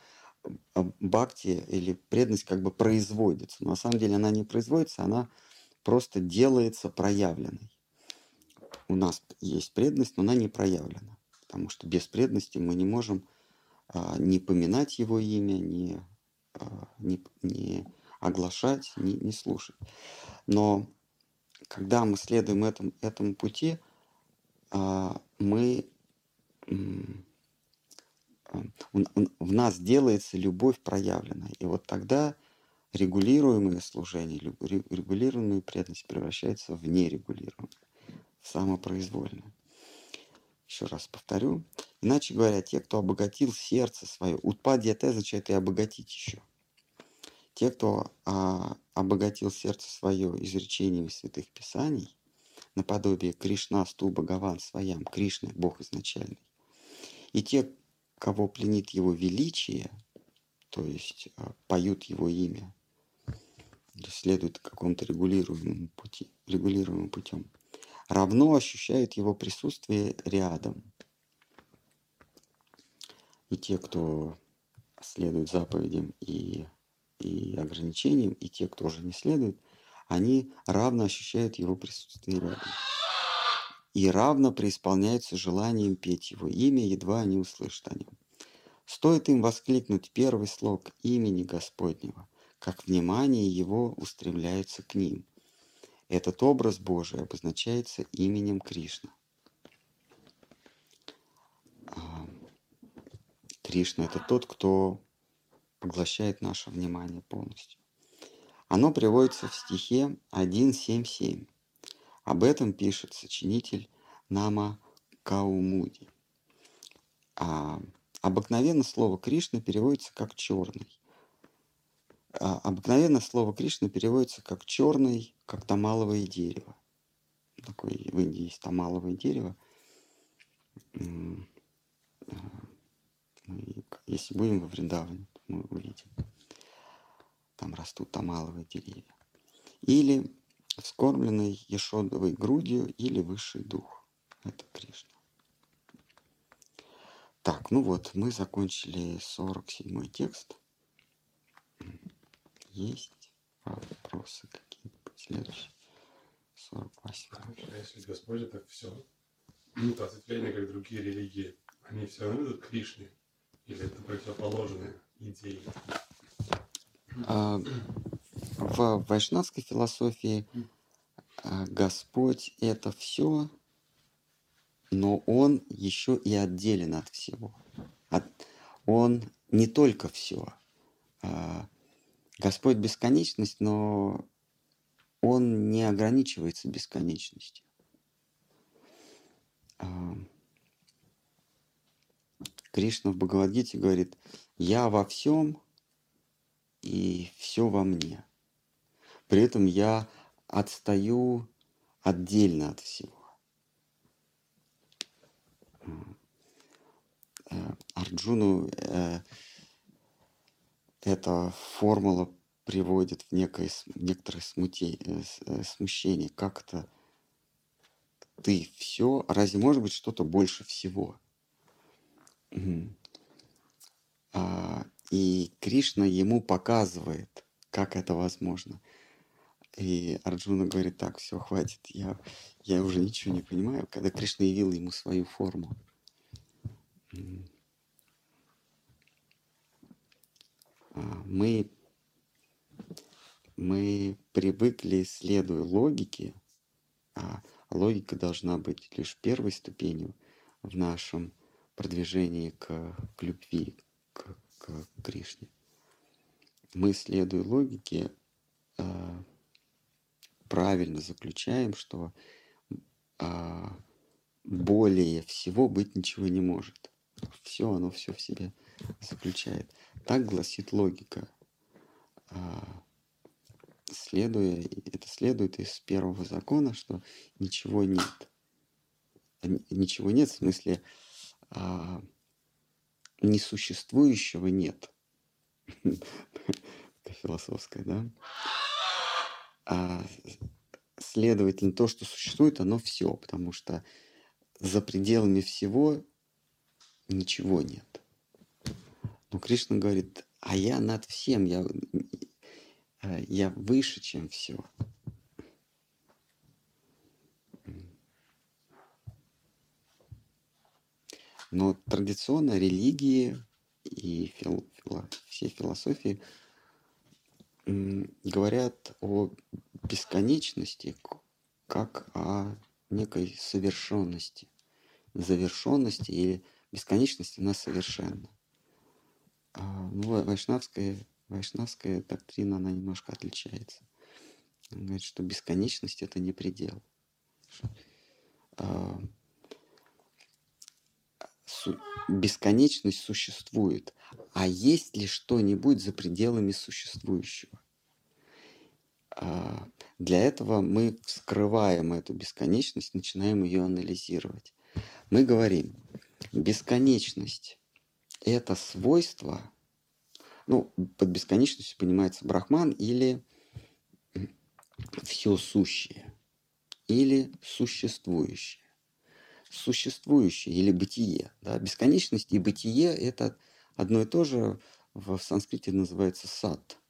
бхакти или преданность как бы производится. Но на самом деле она не производится, она просто делается проявленной. У нас есть преданность, но она не проявлена. Потому что без преданности мы не можем а, не поминать его имя, не, а, не, не оглашать, не, не слушать. Но когда мы следуем этому, этому пути, а, мы в нас делается любовь проявленная. И вот тогда регулируемое служение, регулируемая преданность превращается в нерегулируемое, в самопроизвольное. Еще раз повторю. Иначе говоря, те, кто обогатил сердце свое, утпадья означает и обогатить еще. Те, кто а, обогатил сердце свое изречениями святых писаний, наподобие Кришна, Сту, Бхагаван, Своям, Кришны, Бог изначальный, и те, кого пленит его величие, то есть а, поют его имя, следуют какому-то регулируемому пути, регулируемым путем, равно ощущают его присутствие рядом. И те, кто следует заповедям и, и ограничениям, и те, кто уже не следует, они равно ощущают его присутствие рядом и равно преисполняются желанием петь его имя, едва они услышат о нем. Стоит им воскликнуть первый слог имени Господнего, как внимание его устремляется к ним. Этот образ Божий обозначается именем Кришна. Кришна – это тот, кто поглощает наше внимание полностью. Оно приводится в стихе 1.7.7. Об этом пишет сочинитель Нама Каумуди. А, обыкновенно слово Кришна переводится как черный. А, обыкновенно слово Кришна переводится как черный, как тамаловое дерево. Такое в Индии есть тамаловое дерево. А, если будем во Вриндаване, мы увидим. Там растут тамаловые деревья. Или вскормленный Ешодовой грудью или высший дух. Это Кришна. Так, ну вот, мы закончили 47 текст. Есть вопросы какие-нибудь следующие? 48. А если Господь это все, ну, то ответвление, как другие религии, они все равно идут к Кришне? Или это противоположные идеи? А, в вайшнавской философии а, Господь это все, но Он еще и отделен от всего. От, он не только все. А, Господь бесконечность, но Он не ограничивается бесконечностью. А, Кришна в Бхагавадгите говорит, я во всем и все во мне. При этом я отстаю отдельно от всего. Э, Арджуну э, эта формула приводит в некое, некоторое смутение, э, смущение. Как это ты все, разве может быть что-то больше всего? А, и Кришна ему показывает, как это возможно. И Арджуна говорит, так, все, хватит, я, я уже ничего не понимаю, когда Кришна явил ему свою форму. Мы, мы привыкли, следуя логике, а логика должна быть лишь первой ступенью в нашем продвижении к, к любви, к, к Кришне. Мы, следуя логике, а, правильно заключаем, что более всего быть ничего не может. Все, оно все в себе заключает. Так гласит логика. А, следуя, это следует из первого закона, что ничего нет. Ничего нет, в смысле, а, несуществующего нет. Философская, да? А, следовательно, то, что существует, оно все, потому что за пределами всего ничего нет. Но Кришна говорит, а я над всем, я, э, я выше, чем все. Но традиционно религии и фил, фило, все философии говорят о бесконечности как о некой совершенности, завершенности или бесконечности она совершенна. А, ну, вайшнавская, вайшнавская доктрина, она немножко отличается. Она говорит, что бесконечность – это не предел. А, бесконечность существует. А есть ли что-нибудь за пределами существующего? А, для этого мы вскрываем эту бесконечность, начинаем ее анализировать. Мы говорим, бесконечность – это свойство, ну, под бесконечностью понимается брахман или все сущее, или существующее. Существующее или бытие. Да? Бесконечность и бытие – это одно и то же, в санскрите называется сад –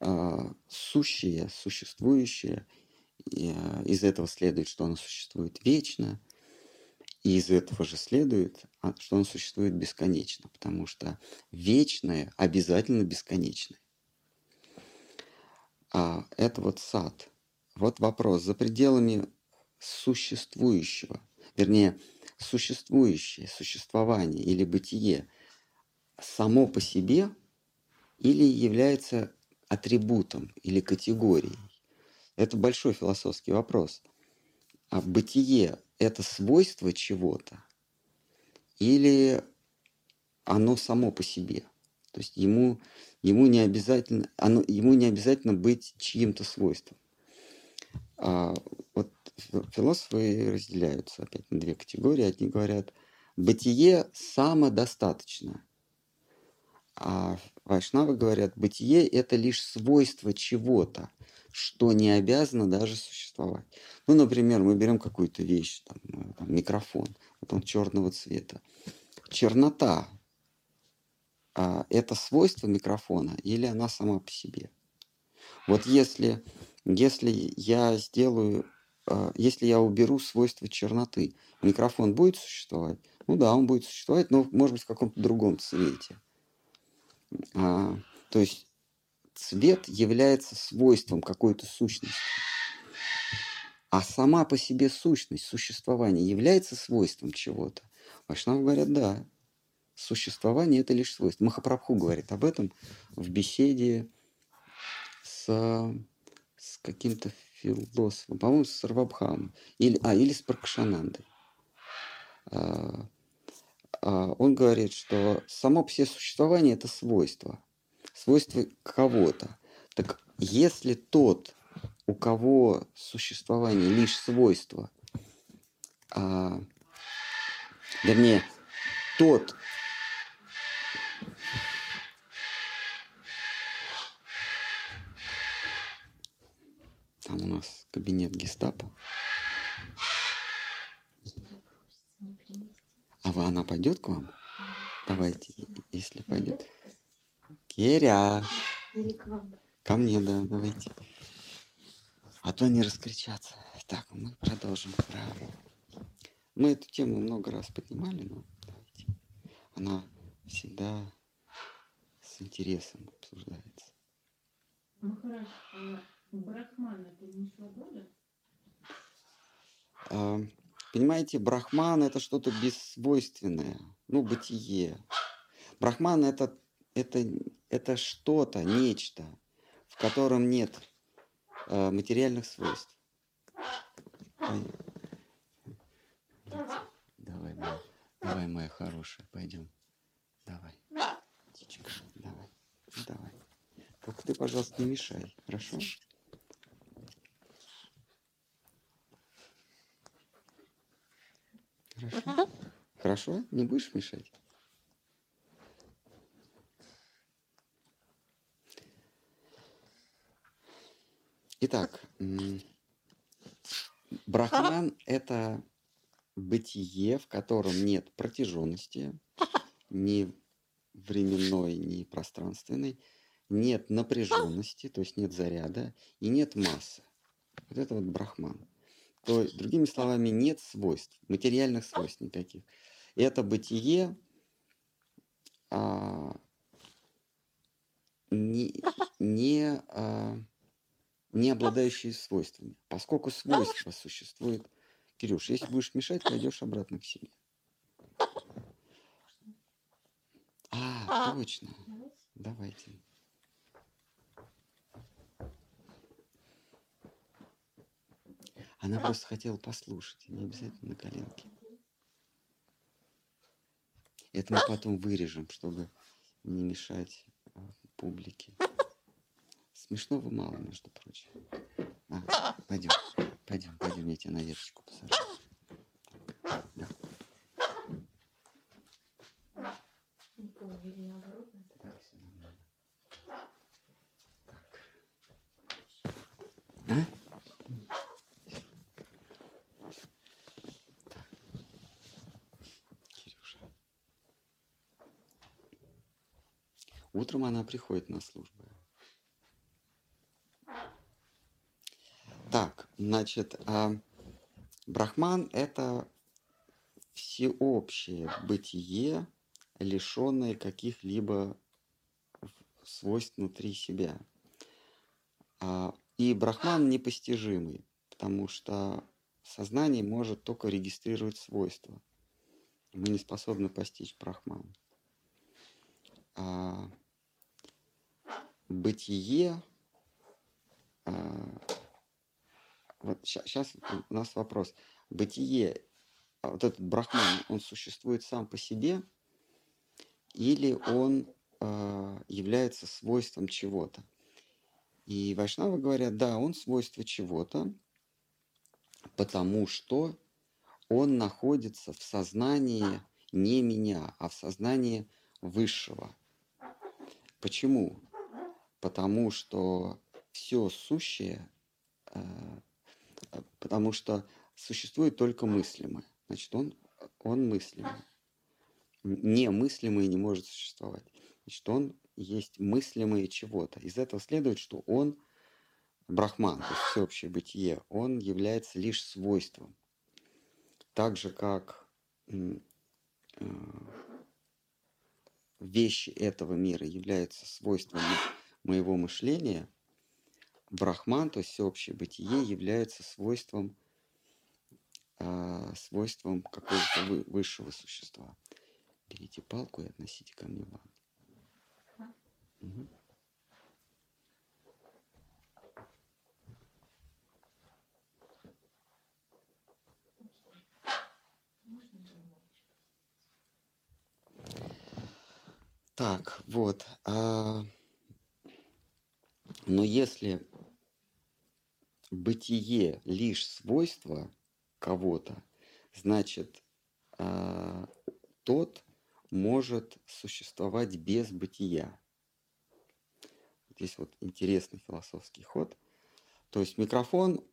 а, сущее, существующее. А, из этого следует, что оно существует вечно. И из этого же следует, а, что оно существует бесконечно, потому что вечное обязательно бесконечное. А это вот сад. Вот вопрос. За пределами существующего, вернее, существующее, существование или бытие само по себе или является атрибутом или категорией? Это большой философский вопрос. А бытие – это свойство чего-то? Или оно само по себе? То есть ему, ему, не, обязательно, оно, ему не обязательно быть чьим-то свойством. А вот философы разделяются опять на две категории. Одни говорят, бытие самодостаточно. А вайшнавы говорят, бытие – это лишь свойство чего-то, что не обязано даже существовать. Ну, например, мы берем какую-то вещь, там, э, там, микрофон, вот он черного цвета. Чернота а, это свойство микрофона или она сама по себе. Вот если, если я сделаю, а, если я уберу свойство черноты, микрофон будет существовать? Ну да, он будет существовать, но может быть в каком-то другом цвете. А, то есть цвет является свойством какой-то сущности. А сама по себе сущность, существование является свойством чего-то. Вайшнавы говорят, да, существование – это лишь свойство. Махапрабху говорит об этом в беседе с, с каким-то философом, по-моему, с Сарвабхамом, или, а, или с Пракшанандой. А, а, он говорит, что само себе существование – это свойство, свойство кого-то. Так если тот, у кого существование лишь свойство, а, вернее, тот, там у нас кабинет гестапо, а вы, она пойдет к вам? Давайте, если пойдет. Керя, Или к вам. ко мне, да, давайте. А то не раскричаться. Так, мы продолжим. про- Мы эту тему много раз поднимали, но давайте. Она всегда с интересом обсуждается. Махарадж, а Брахман это не свобода? А, Понимаете, брахман это что-то бессвойственное, ну, бытие. Брахман это, это, это что-то, нечто, в котором нет э, материальных свойств. Давай, моя, давай, моя хорошая, пойдем. Давай. Птичка, давай. Давай. Только ты, пожалуйста, не мешай, хорошо? Хорошо. Хорошо? Не будешь мешать? Итак, Брахман – это бытие, в котором нет протяженности, ни временной, ни пространственной, нет напряженности, то есть нет заряда, и нет массы. Вот это вот брахман. То есть, другими словами, нет свойств, материальных свойств никаких. Это бытие, а, не, не, а, не обладающие свойствами. Поскольку свойства существуют. Кирюш, если будешь мешать, пойдешь обратно к себе. А, точно. Давайте. Она просто хотела послушать, не обязательно на коленке. Это мы потом вырежем, чтобы не мешать а, публике. Смешного мало, между прочим. А, пойдем, пойдем, пойдем, я тебя на веточку посажу. Да. А? Утром она приходит на службу. Так, значит, а, Брахман – это всеобщее бытие, лишенное каких-либо свойств внутри себя. А, И Брахман непостижимый, потому что сознание может только регистрировать свойства. Мы не способны постичь Брахман. А, Бытие вот сейчас у нас вопрос. Бытие, а вот этот брахман, он существует сам по себе или он а, является свойством чего-то? И вайшнавы говорят, да, он свойство чего-то, потому что он находится в сознании не меня, а в сознании высшего. Почему? Потому что все сущее э, потому что существует только мыслимое. Значит, он, он мыслимый. Немыслимый не может существовать. Значит, он есть мыслимое чего-то. Из этого следует, что он брахман, то есть всеобщее бытие, он является лишь свойством. Так же, как э, вещи этого мира являются свойством моего мышления, брахман, то есть всеобщее бытие, является свойством, а, свойством какого-то вы- высшего существа. Берите палку и относите ко мне ванну. Так, вот. а, Но если бытие лишь свойство кого-то, значит, а, тот может существовать без бытия. Здесь вот интересный философский ход. То есть микрофон,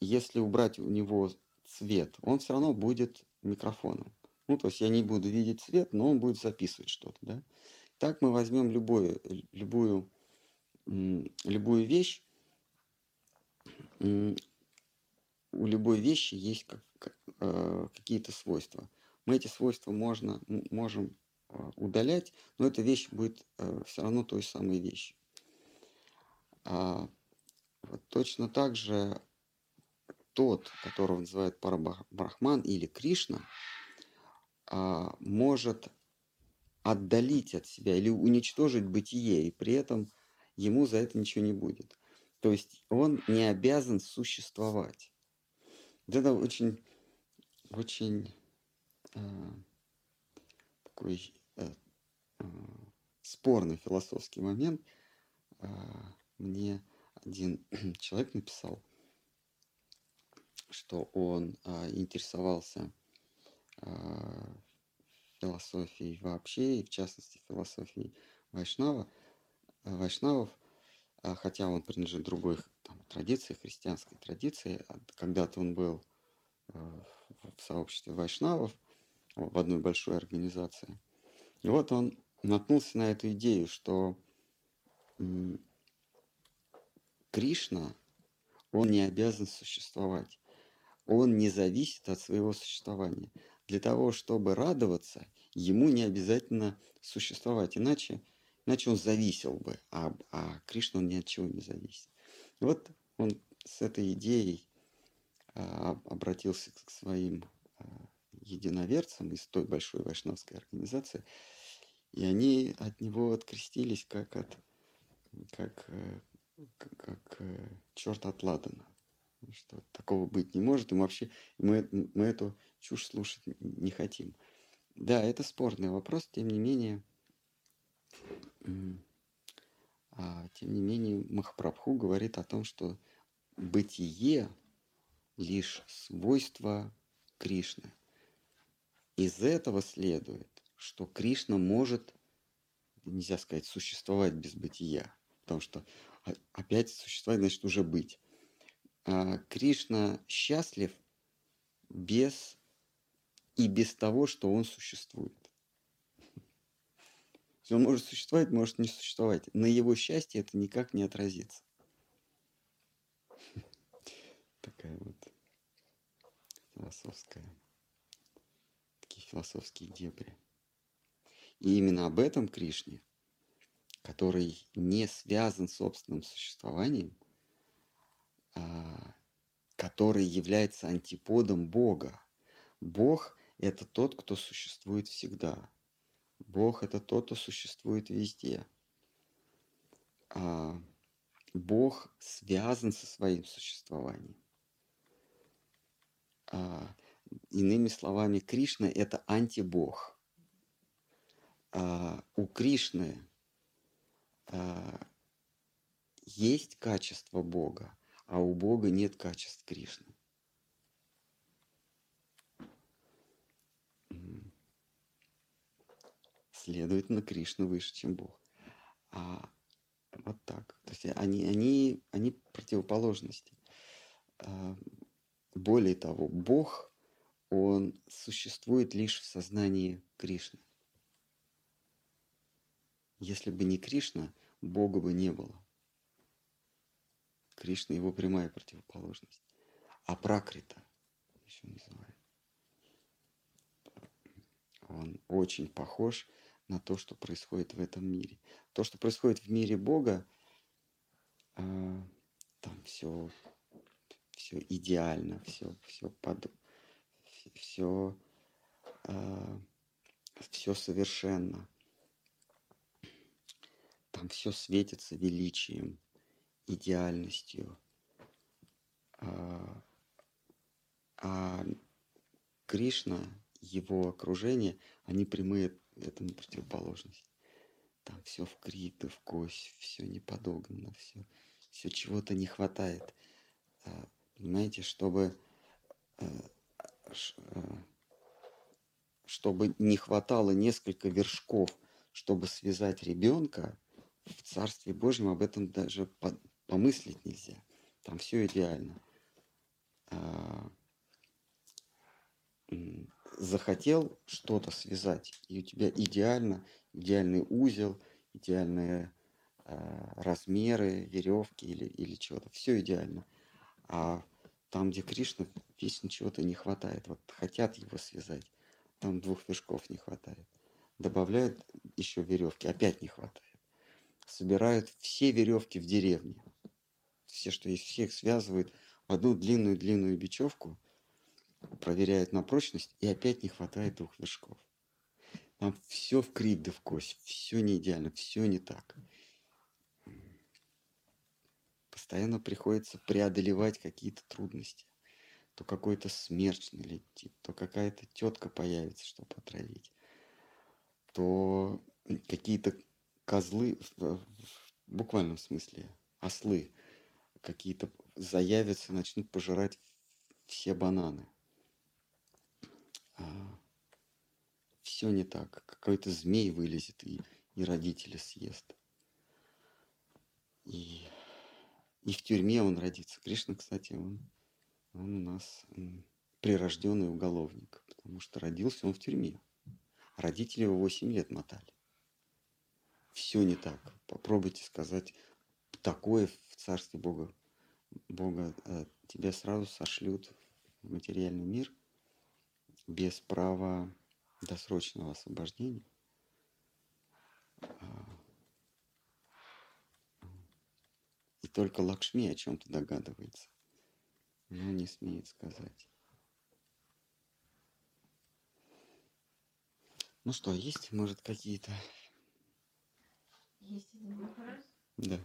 если убрать у него цвет, он все равно будет микрофоном. Ну, то есть я не буду видеть цвет, но он будет записывать что-то, да. Так мы возьмем любую, любую, любую вещь. У любой вещи есть как- как, э, какие-то свойства. Мы эти свойства можно, можем э, удалять, но эта вещь будет все равно той самой вещью. А, вот точно так же тот, которого называют Парабрахман или Кришна, а, может отдалить от себя или уничтожить бытие, и при этом ему за это ничего не будет. То есть он не обязан существовать. Это очень, очень а, такой а, а, спорный философский момент. А, мне один человек написал, что он а, интересовался а, философией вообще, и в частности философией Вайшнава, Вайшнавов, хотя он принадлежит другой там, традиции, христианской традиции. А Когда-то он был а, в сообществе Вайшнавов, в одной большой организации. И вот он наткнулся на эту идею, что Кришна, он не обязан существовать. Он не зависит от своего существования. Для того, чтобы радоваться, ему не обязательно существовать, иначе, иначе он зависел бы, а, а Кришна ни от чего не зависит. И вот он с этой идеей а, об- обратился к своим а, единоверцам из той большой вайшнавской организации, и они от него открестились как от как, э, к- как черт от ладана. Что такого быть не может, и мы вообще мы, мы эту чушь слушать не хотим. Да, это спорный вопрос, тем не менее, а, тем не менее Махапрабху говорит о том, что бытие лишь свойство Кришны. Из этого следует, что Кришна может, нельзя сказать, существовать без бытия, потому что о- опять существовать значит уже быть. А Кришна счастлив без и без того, что он существует. Есть Он может существовать, может не существовать. На его счастье это никак не отразится. Такая вот философская, такие философские дебри. И именно об этом Кришне, который не связан с собственным существованием, а, который является антиподом Бога. Бог – это тот, кто существует всегда. Бог – это тот, кто существует везде. А, Бог связан со своим существованием. А, иными словами, Кришна – это антибог. А, у Кришны а, есть качество Бога, а у Бога нет качеств Кришны. Следовательно, Кришна выше, чем Бог. А вот так. То есть они, они, они противоположности. А, Более того, Бог, он существует лишь в сознании Кришны. Если бы не Кришна, Бога бы не было. Кришна его прямая противоположность. А Пракрита еще называют. Он очень похож на то, что происходит в этом мире. То, что происходит в мире Бога, а, там все, все идеально, все, все под, все, а, все совершенно. Там все светится величием, идеальностью. А, а Кришна, его окружение, они прямые этому противоположность. Там все в крик да в кость, все неподогнано, все, все чего-то не хватает. А, понимаете, чтобы, э, э, чтобы не хватало несколько вершков, чтобы связать ребенка, в Царстве Божьем об этом даже помыслить нельзя. Там все идеально. Захотел что-то связать, и у тебя идеально, идеальный узел, идеальные э, размеры веревки или, или чего-то. Все идеально. А там, где Кришна, вечно чего-то не хватает. Вот хотят его связать, там двух вершков не хватает. Добавляют еще веревки, опять не хватает. Собирают все веревки в деревне. Все, что есть, всех связывают в одну длинную-длинную бечевку – проверяют на прочность, и опять не хватает двух вершков. Там все в крик да в кость, все не идеально, все не так. Постоянно приходится преодолевать какие-то трудности. То какой-то смерч налетит, то какая-то тетка появится, чтобы отравить, то какие-то козлы, в буквальном смысле, ослы, какие-то заявятся, начнут пожирать все бананы – а, все не так. Какой-то змей вылезет и, и родителя съест. И, и в тюрьме он родится. Кришна, кстати, он, он у нас прирожденный уголовник, потому что родился он в тюрьме. Родители его 8 лет мотали. Все не так. Попробуйте сказать такое в Царстве Бога. Бога э, тебя сразу сошлют в материальный мир – без права досрочного освобождения. А, и только Лакшми о чем-то догадывается, но не смеет сказать. Ну что, есть, может, какие-то? Есть один вопрос. Да.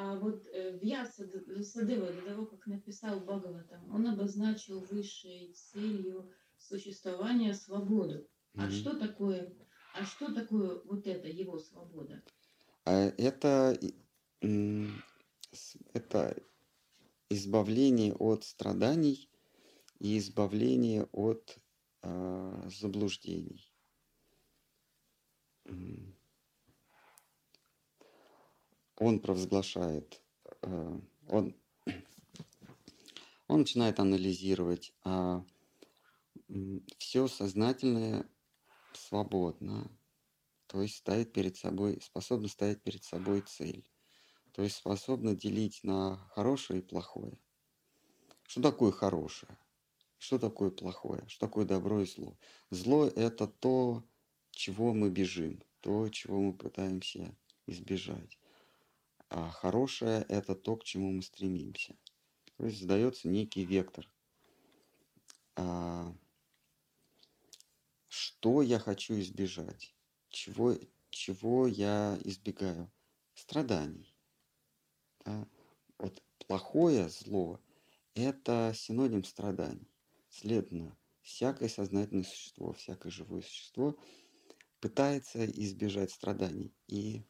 А вот э, Вьяса Садева до того, как написал Бхагаватам, он обозначил высшей целью существования свободу. А mm-hmm. что такое? А что такое вот это его свобода? А это это избавление от страданий и избавление от э, заблуждений. Он провозглашает, э, он, он начинает анализировать, а все сознательное свободно, то есть ставит перед собой, способно ставить перед собой цель, то есть способно делить на хорошее и плохое. Что такое хорошее? Что такое плохое? Что такое добро и зло? Зло – это то, чего мы бежим, то, чего мы пытаемся избежать а хорошее – это то, к чему мы стремимся. То есть задается некий вектор. А, что я хочу избежать? Чего, чего я избегаю? Страданий. Да? Вот плохое зло – это синоним страданий. Следовательно, всякое сознательное существо, всякое живое существо пытается избежать страданий. И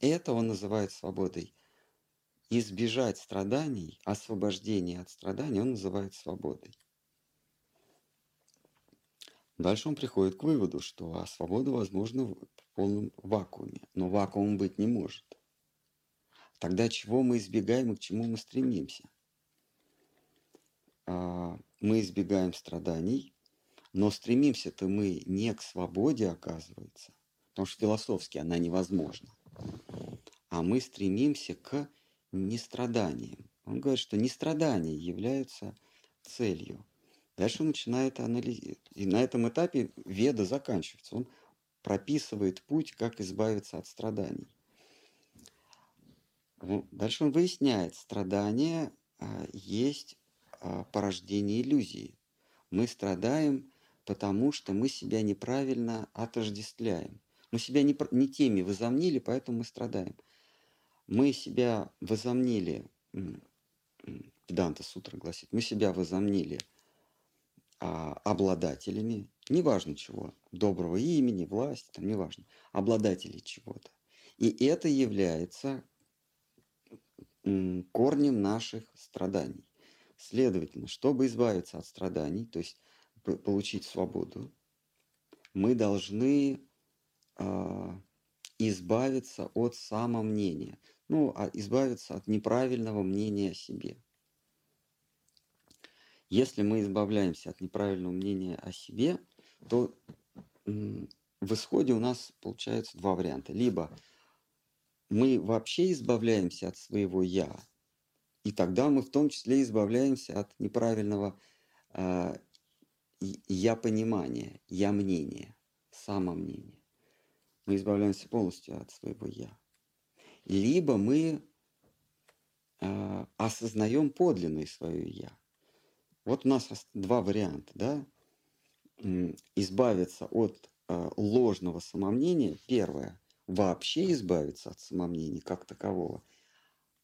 это он называет свободой. Избежать страданий, освобождение от страданий он называет свободой. Дальше он приходит к выводу, что а свобода возможна в полном вакууме, но вакуум быть не может. Тогда чего мы избегаем и к чему мы стремимся? А, мы избегаем страданий, но стремимся-то мы не к свободе, оказывается, потому что философски она невозможна. А мы стремимся к нестраданиям. Он говорит, что нестрадания являются целью. Дальше он начинает анализировать. И на этом этапе веда заканчивается. Он прописывает путь, как избавиться от страданий. Ну, дальше он выясняет, страдания а, есть а, порождение иллюзии. Мы страдаем, потому что мы себя неправильно отождествляем. Мы себя не, не теми возомнили, поэтому мы страдаем. Мы себя возомнили, Данта Сутра гласит, мы себя возомнили а, обладателями, неважно чего, доброго имени, власти, там неважно, обладателей чего-то. И это является корнем наших страданий. Следовательно, чтобы избавиться от страданий, то есть получить свободу, мы должны избавиться от самомнения, ну, а избавиться от неправильного мнения о себе. Если мы избавляемся от неправильного мнения о себе, то в исходе у нас получается два варианта. Либо мы вообще избавляемся от своего «я», и тогда мы в том числе избавляемся от неправильного э, «я понимания», «я мнения», самомнения. Мы избавляемся полностью от своего «я». Либо мы э, осознаем подлинное свое «я». Вот у нас два варианта, да? Избавиться от э, ложного самомнения. Первое – вообще избавиться от самомнения как такового.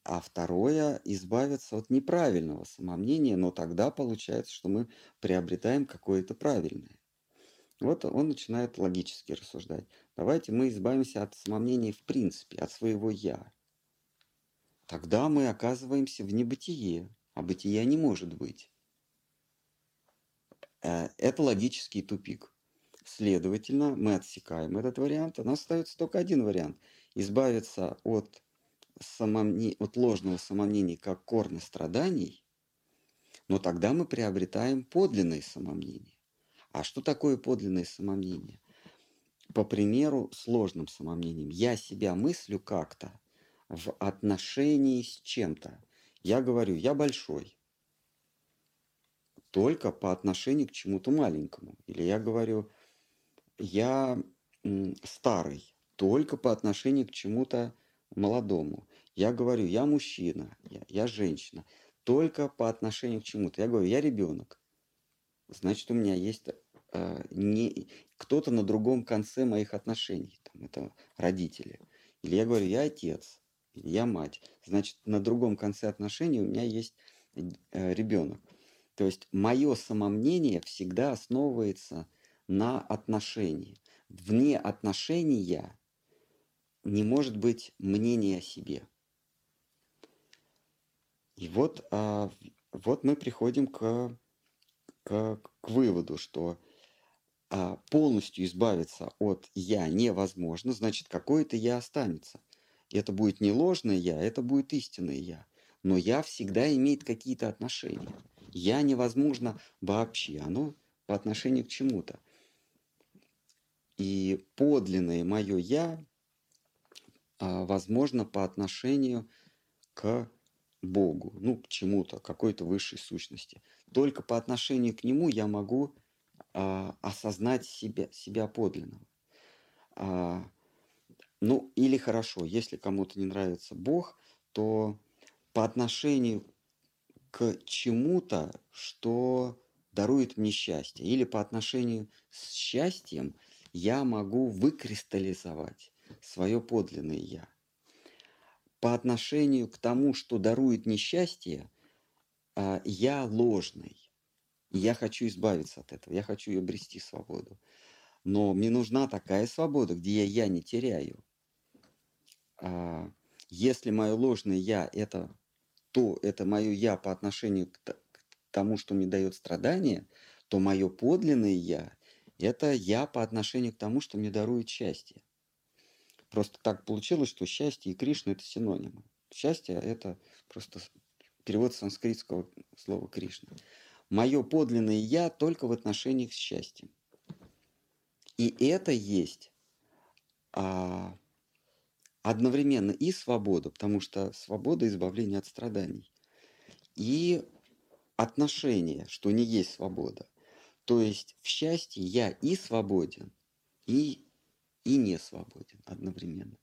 А второе – избавиться от неправильного самомнения, но тогда получается, что мы приобретаем какое-то правильное. Вот он начинает логически рассуждать. Давайте мы избавимся от самомнения в принципе, от своего «я». Тогда мы оказываемся в небытие, а бытия не может быть. Э, это логический тупик. Следовательно, мы отсекаем этот вариант. У нас остается только один вариант. Избавиться от, самомне... от ложного самомнения как корня страданий, но тогда мы приобретаем подлинное самомнение. А что такое подлинное самомнение? По примеру, сложным самомнением. Я себя мыслю как-то в отношении с чем-то. Я говорю, я большой только по отношению к чему-то маленькому. Или я говорю, я старый только по отношению к чему-то молодому. Я говорю, я мужчина, я, я женщина, только по отношению к чему-то. Я говорю, я ребенок. Значит, у меня есть не кто-то на другом конце моих отношений. Там, это родители. Или я говорю, я отец, или я мать. Значит, на другом конце отношений у меня есть э, ребенок. То есть мое самомнение всегда основывается на отношении. Вне отношения не может быть мнения о себе. И вот, а, вот мы приходим к, к, к выводу, что а, полностью избавиться от «я» невозможно, значит, какое-то «я» останется. Это будет не ложное «я», это будет истинное «я». Но «я» всегда имеет какие-то отношения. «Я» невозможно вообще, оно по отношению к чему-то. И подлинное мое «я» а, возможно по отношению к Богу, ну, к чему-то, какой-то высшей сущности. Только по отношению к Нему я могу а, осознать себя, себя подлинного. А, ну, или хорошо, если кому-то не нравится Бог, то по отношению к чему-то, что дарует мне счастье, или по отношению с счастьем я могу выкристаллизовать свое подлинное я. По отношению к тому, что дарует несчастье, а, я ложный. Я хочу избавиться от этого, я хочу обрести свободу. Но мне нужна такая свобода, где я, я не теряю. А, если мое ложное я – это то, это мое я по отношению к тому, что мне дает страдания, то мое подлинное я – это я по отношению к тому, что мне дарует счастье. Просто так получилось, что счастье и Кришна – это синонимы. Счастье – это просто перевод санскритского слова Кришна. Мое подлинное «я» только в отношениях с счастьем. И это есть а, одновременно и свободу, потому что свобода избавления от страданий, и отношение, что не есть свобода. То есть в счастье я и свободен, и, и не свободен одновременно.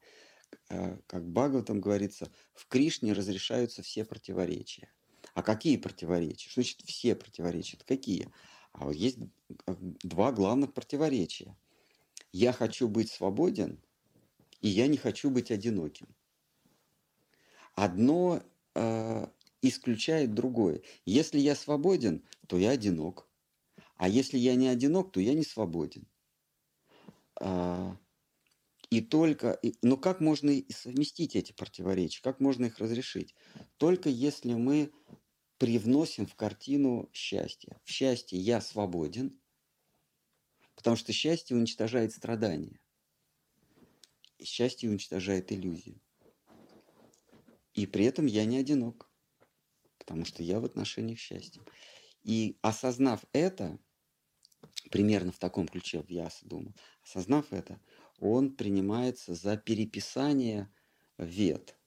А, как в там говорится, в Кришне разрешаются все противоречия. А какие противоречия? Что значит все противоречия? Это какие? А вот есть два главных противоречия. Я хочу быть свободен, и я не хочу быть одиноким. Одно э, исключает другое. Если я свободен, то я одинок. А если я не одинок, то я не свободен. А, и только, и, но как можно совместить эти противоречия, как можно их разрешить? Только если мы привносим в картину счастье. В счастье я свободен, потому что счастье уничтожает страдания. И счастье уничтожает иллюзию. И при этом я не одинок, потому что я в отношениях счастья. И осознав это, примерно в таком ключе я думал, осознав это, он принимается за переписание вет,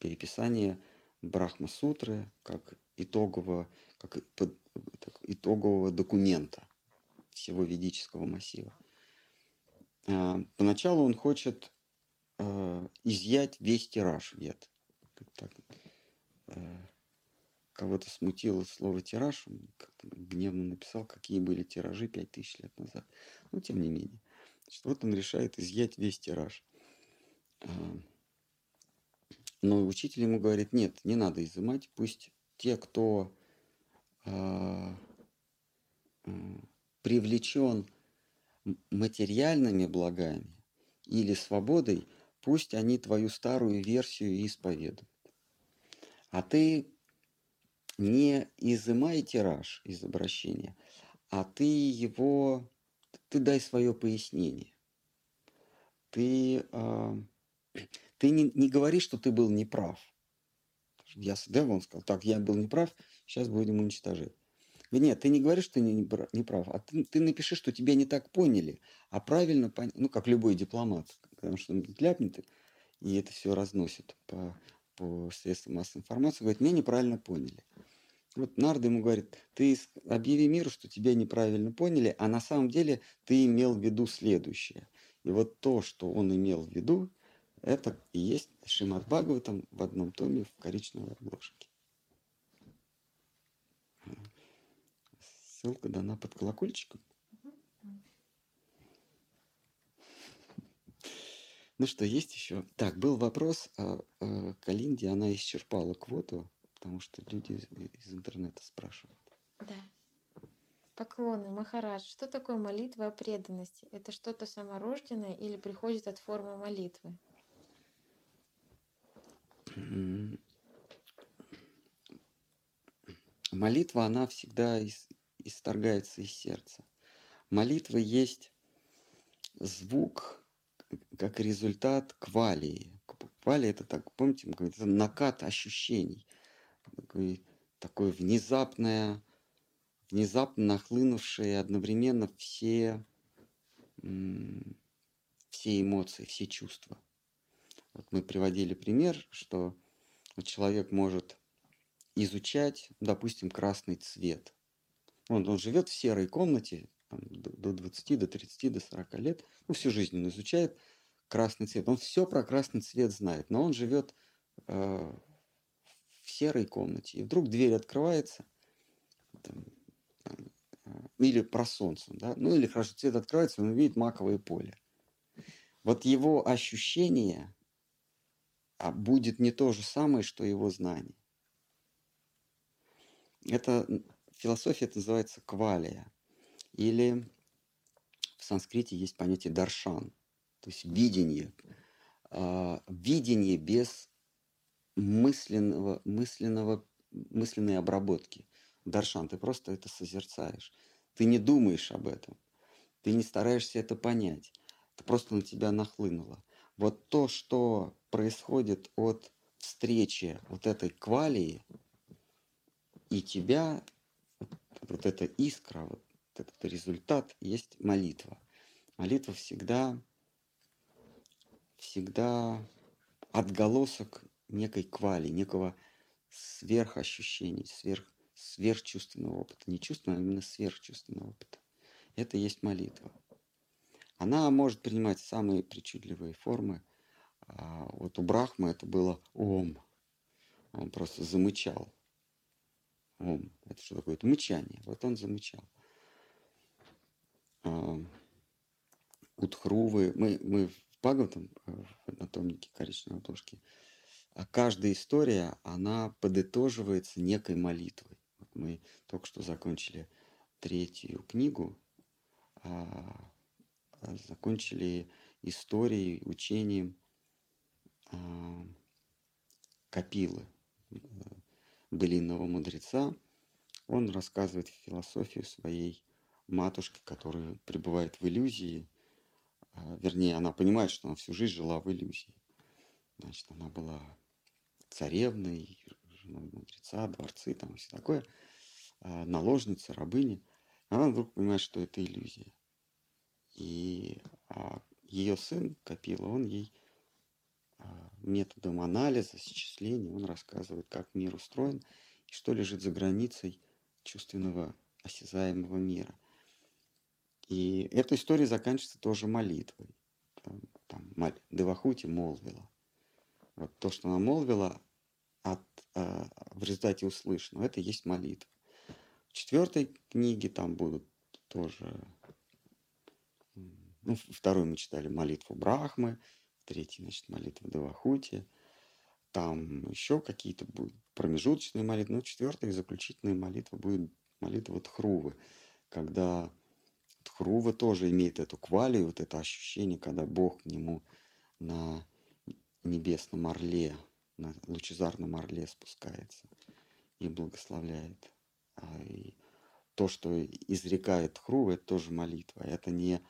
переписание Брахма-сутры как итогового, как итогового документа всего ведического массива. А, поначалу он хочет а, изъять весь тираж вет. Так, а, кого-то смутило слово тираж, он гневно написал, какие были тиражи пять тысяч лет назад. Но тем не менее. Значит, вот он решает изъять весь тираж. Но учитель ему говорит, нет, не надо изымать, пусть те, кто э, привлечен материальными благами или свободой, пусть они твою старую версию исповедуют. А ты не изымай тираж из обращения, а ты его, ты дай свое пояснение. Ты, э, ты не, не говори, что ты был неправ – я Ясадева, он сказал, так, я был неправ, сейчас будем уничтожать. Нет, ты не говоришь, что ты не, прав, а ты, ты напиши, что тебя не так поняли, а правильно, пон... ну, как любой дипломат, потому что он ляпнет, и это все разносит по, по средствам массовой информации, говорит, меня неправильно поняли. Вот Нарда ему говорит, ты объяви миру, что тебя неправильно поняли, а на самом деле ты имел в виду следующее. И вот то, что он имел в виду, это и есть Шимат Бхагаватам в одном томе в коричневой обложке. Ссылка дана под колокольчиком. Ну что, есть еще? Так, был вопрос о, о Калинде, она исчерпала квоту, потому что люди из интернета спрашивают. Да. Поклоны, Махарадж, что такое молитва о преданности? Это что-то саморожденное или приходит от формы молитвы? Молитва, она всегда исторгается из сердца. Молитва есть звук как результат квалии. Квалия это так, помните, это накат ощущений. Такой, такое внезапное, внезапно нахлынувшие одновременно все, все эмоции, все чувства. Вот мы приводили пример, что человек может изучать, допустим, красный цвет. Он, он живет в серой комнате там, до 20, до 30, до 40 лет, ну, всю жизнь он изучает красный цвет. Он все про красный цвет знает, но он живет э, в серой комнате. И вдруг дверь открывается, там, э, или про солнце, да, ну или хорошо, цвет открывается, он видит маковое поле. Вот его ощущение будет не то же самое, что его знание. Это философия это называется квалия. Или в санскрите есть понятие даршан, то есть видение. А, видение без мысленного, мысленного, мысленной обработки. Даршан, ты просто это созерцаешь. Ты не думаешь об этом. Ты не стараешься это понять. Это просто на тебя нахлынуло. Вот то, что происходит от встречи вот этой квалии и тебя, вот эта искра, вот этот результат есть молитва. Молитва всегда всегда отголосок некой квали, некого сверхощущения, сверх, сверхчувственного опыта. Не чувственного, а именно сверхчувственного опыта. Это есть молитва. Она может принимать самые причудливые формы. А вот у Брахмы это было ом. Он просто замычал. Ом. Это что такое? Это мычание. Вот он замычал. А, у Тхрувы, мы, мы в Бхагаватам, э, в однотомнике коричневой обложки, а каждая история, она подытоживается некой молитвой. Вот мы только что закончили третью книгу, а, а закончили историей, учением Капилы, э, былинного мудреца. Он рассказывает философию своей матушки, которая пребывает в иллюзии, а, вернее, она понимает, что она всю жизнь жила в иллюзии. Значит, она была царевной, женой мудреца, дворцы там все такое, а, наложница, рабыня. Она вдруг понимает, что это иллюзия. И а, ее сын Капила, он ей методом анализа, счисления, он рассказывает, как мир устроен и что лежит за границей чувственного осязаемого мира – и эта история заканчивается тоже молитвой. Там, там Девахути молвила. Вот то, что она молвила, от, э, в результате услышано, это и есть молитва. В четвертой книге там будут тоже... Ну, второй мы читали молитву Брахмы, в третьей, значит, молитва Девахути. Там еще какие-то будут промежуточные молитвы. Ну, четвертая и заключительная молитва будет молитва Тхрувы, когда Хрува тоже имеет эту квалию, вот это ощущение, когда Бог к нему на небесном орле, на лучезарном орле спускается и благословляет. А и то, что изрекает Хрува, это тоже молитва. Это не,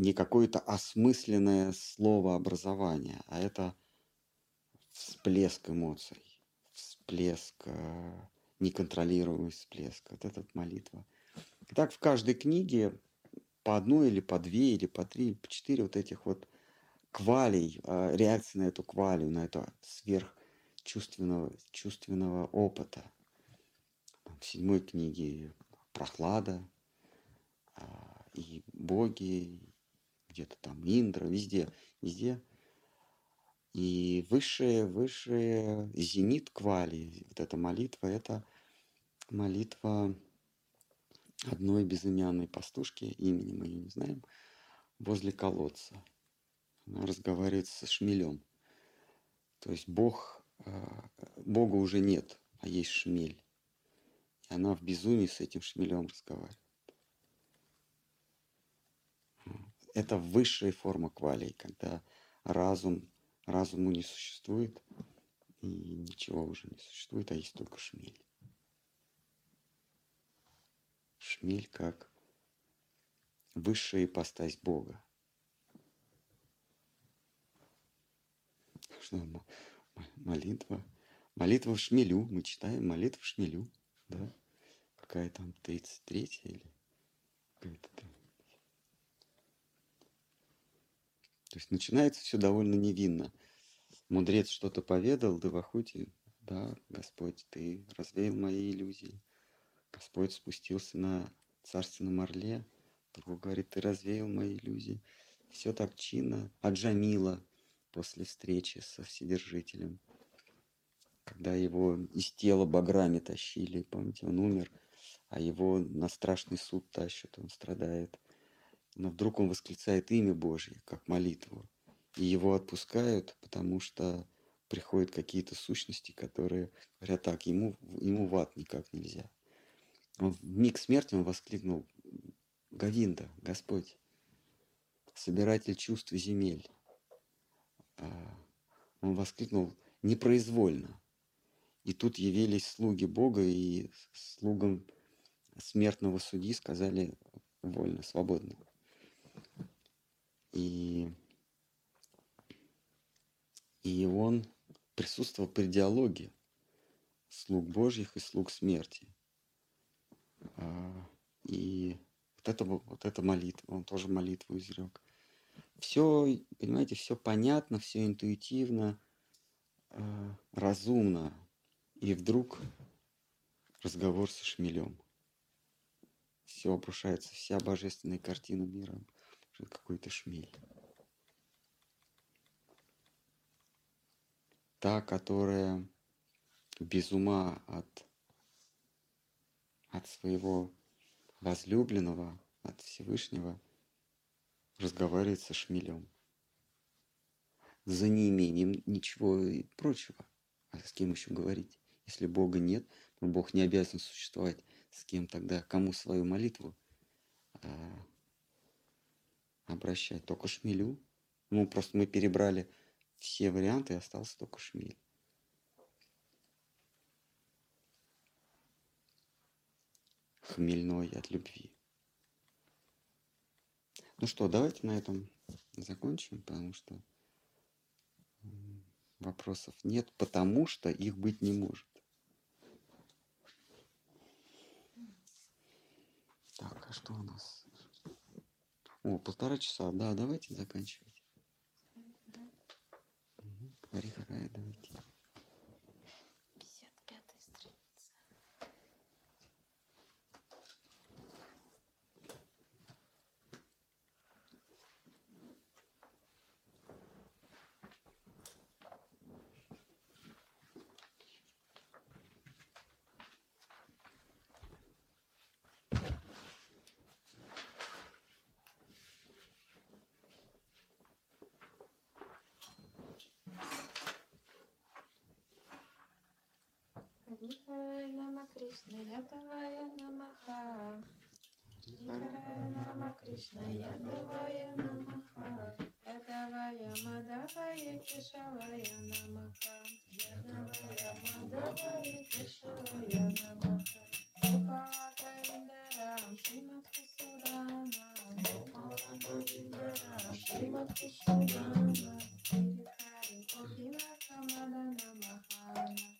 не какое-то осмысленное слово образования, а это всплеск эмоций, всплеск, э, неконтролируемый всплеск. Вот эта молитва – и так в каждой книге по одной или по две, или по три, или по четыре вот этих вот квалей, а, реакции на эту квалию, на это сверхчувственного чувственного опыта. В седьмой книге прохлада, а, и боги, где-то там Индра, везде, везде. И высшее, высшее зенит квали, вот эта молитва, это молитва одной безымянной пастушки, имени мы ее не знаем, возле колодца. Она разговаривает со шмелем. То есть Бог, а, Бога уже нет, а есть шмель. И она в безумии с этим шмелем разговаривает. Это высшая форма квалей, когда разум, разуму не существует, и ничего уже не существует, а есть только шмель шмель как высшая ипостась Бога. Что молитва? Молитва в шмелю. Мы читаем молитву в шмелю. Да? Какая там 33 или какая-то. То есть начинается все довольно невинно. Мудрец что-то поведал, да Девахути, да, Господь, ты развеял мои иллюзии. Господь спустился на царственном орле, Бог говорит, ты развеял мои иллюзии. Все так чинно, отжамило после встречи со Вседержителем. Когда его из тела баграми тащили, помните, он умер, а его на страшный суд тащат, он страдает. Но вдруг он восклицает имя Божье, как молитву. И его отпускают, потому что приходят какие-то сущности, которые говорят так, ему, ему в ад никак нельзя. Он в миг смерти он воскликнул, Гавинда, Господь, собиратель чувств и земель. А, он воскликнул непроизвольно. И тут явились слуги Бога и слугам смертного судьи сказали вольно, свободно. И, и он присутствовал при диалоге слуг Божьих и слуг смерти – а, и вот это, вот эта молитва, он тоже молитву изрек. все, понимаете, все понятно, все интуитивно, э, разумно. И вдруг разговор со шмелем. Все обрушается, вся божественная картина мира. Какой-то шмель. Та, которая без ума от, от своего возлюбленного, от Всевышнего, разговаривает со шмелем. За неимением ничего и прочего. А с кем еще говорить? Если Бога нет, но Бог не обязан существовать, с кем тогда, кому свою молитву а, обращать? Только шмелю. Ну, просто мы перебрали все варианты, остался только шмель. Хмельной от любви. Ну что, давайте на этом закончим, потому что вопросов нет, потому что их быть не может. Так, а что у нас? О, полтора часа. Да, давайте заканчивать. Угу. Харихарая, давайте. Харихарая Нама Кришна, Ядавая Намаха. Нама Кришна, Ядавая Намаха. Ядавая Мадавая Кешавая Намаха. Ядавая Мадавая Кешавая Намаха. Гопалата Виндарам, Шримат Хусурана. Гопалата Виндарам, Шримат Камада Намахана. Харихари Гопина Камада Намахана.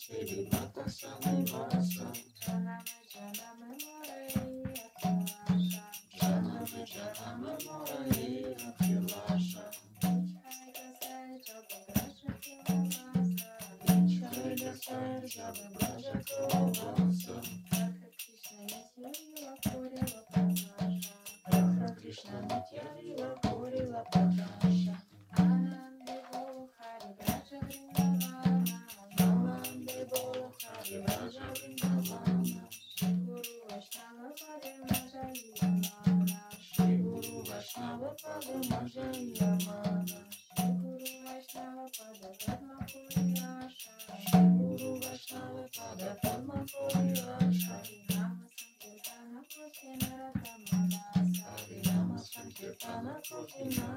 Cheiro, bota sua mãe embora. Okay.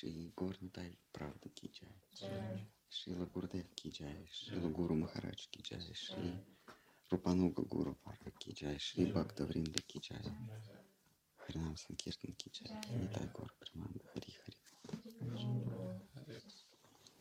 Джай Ши Ши Гор Нитай Правда Ки Джай. Шила Гурдев Ки Джай. Шила Гуру Махарадж Ки Джай. Шри Рупануга Гуру Парва Ки Джай. Шри Бхакта Вринда Ки Джай. Харинам Санкиртан Ки Джай. Нитай Гор Хари.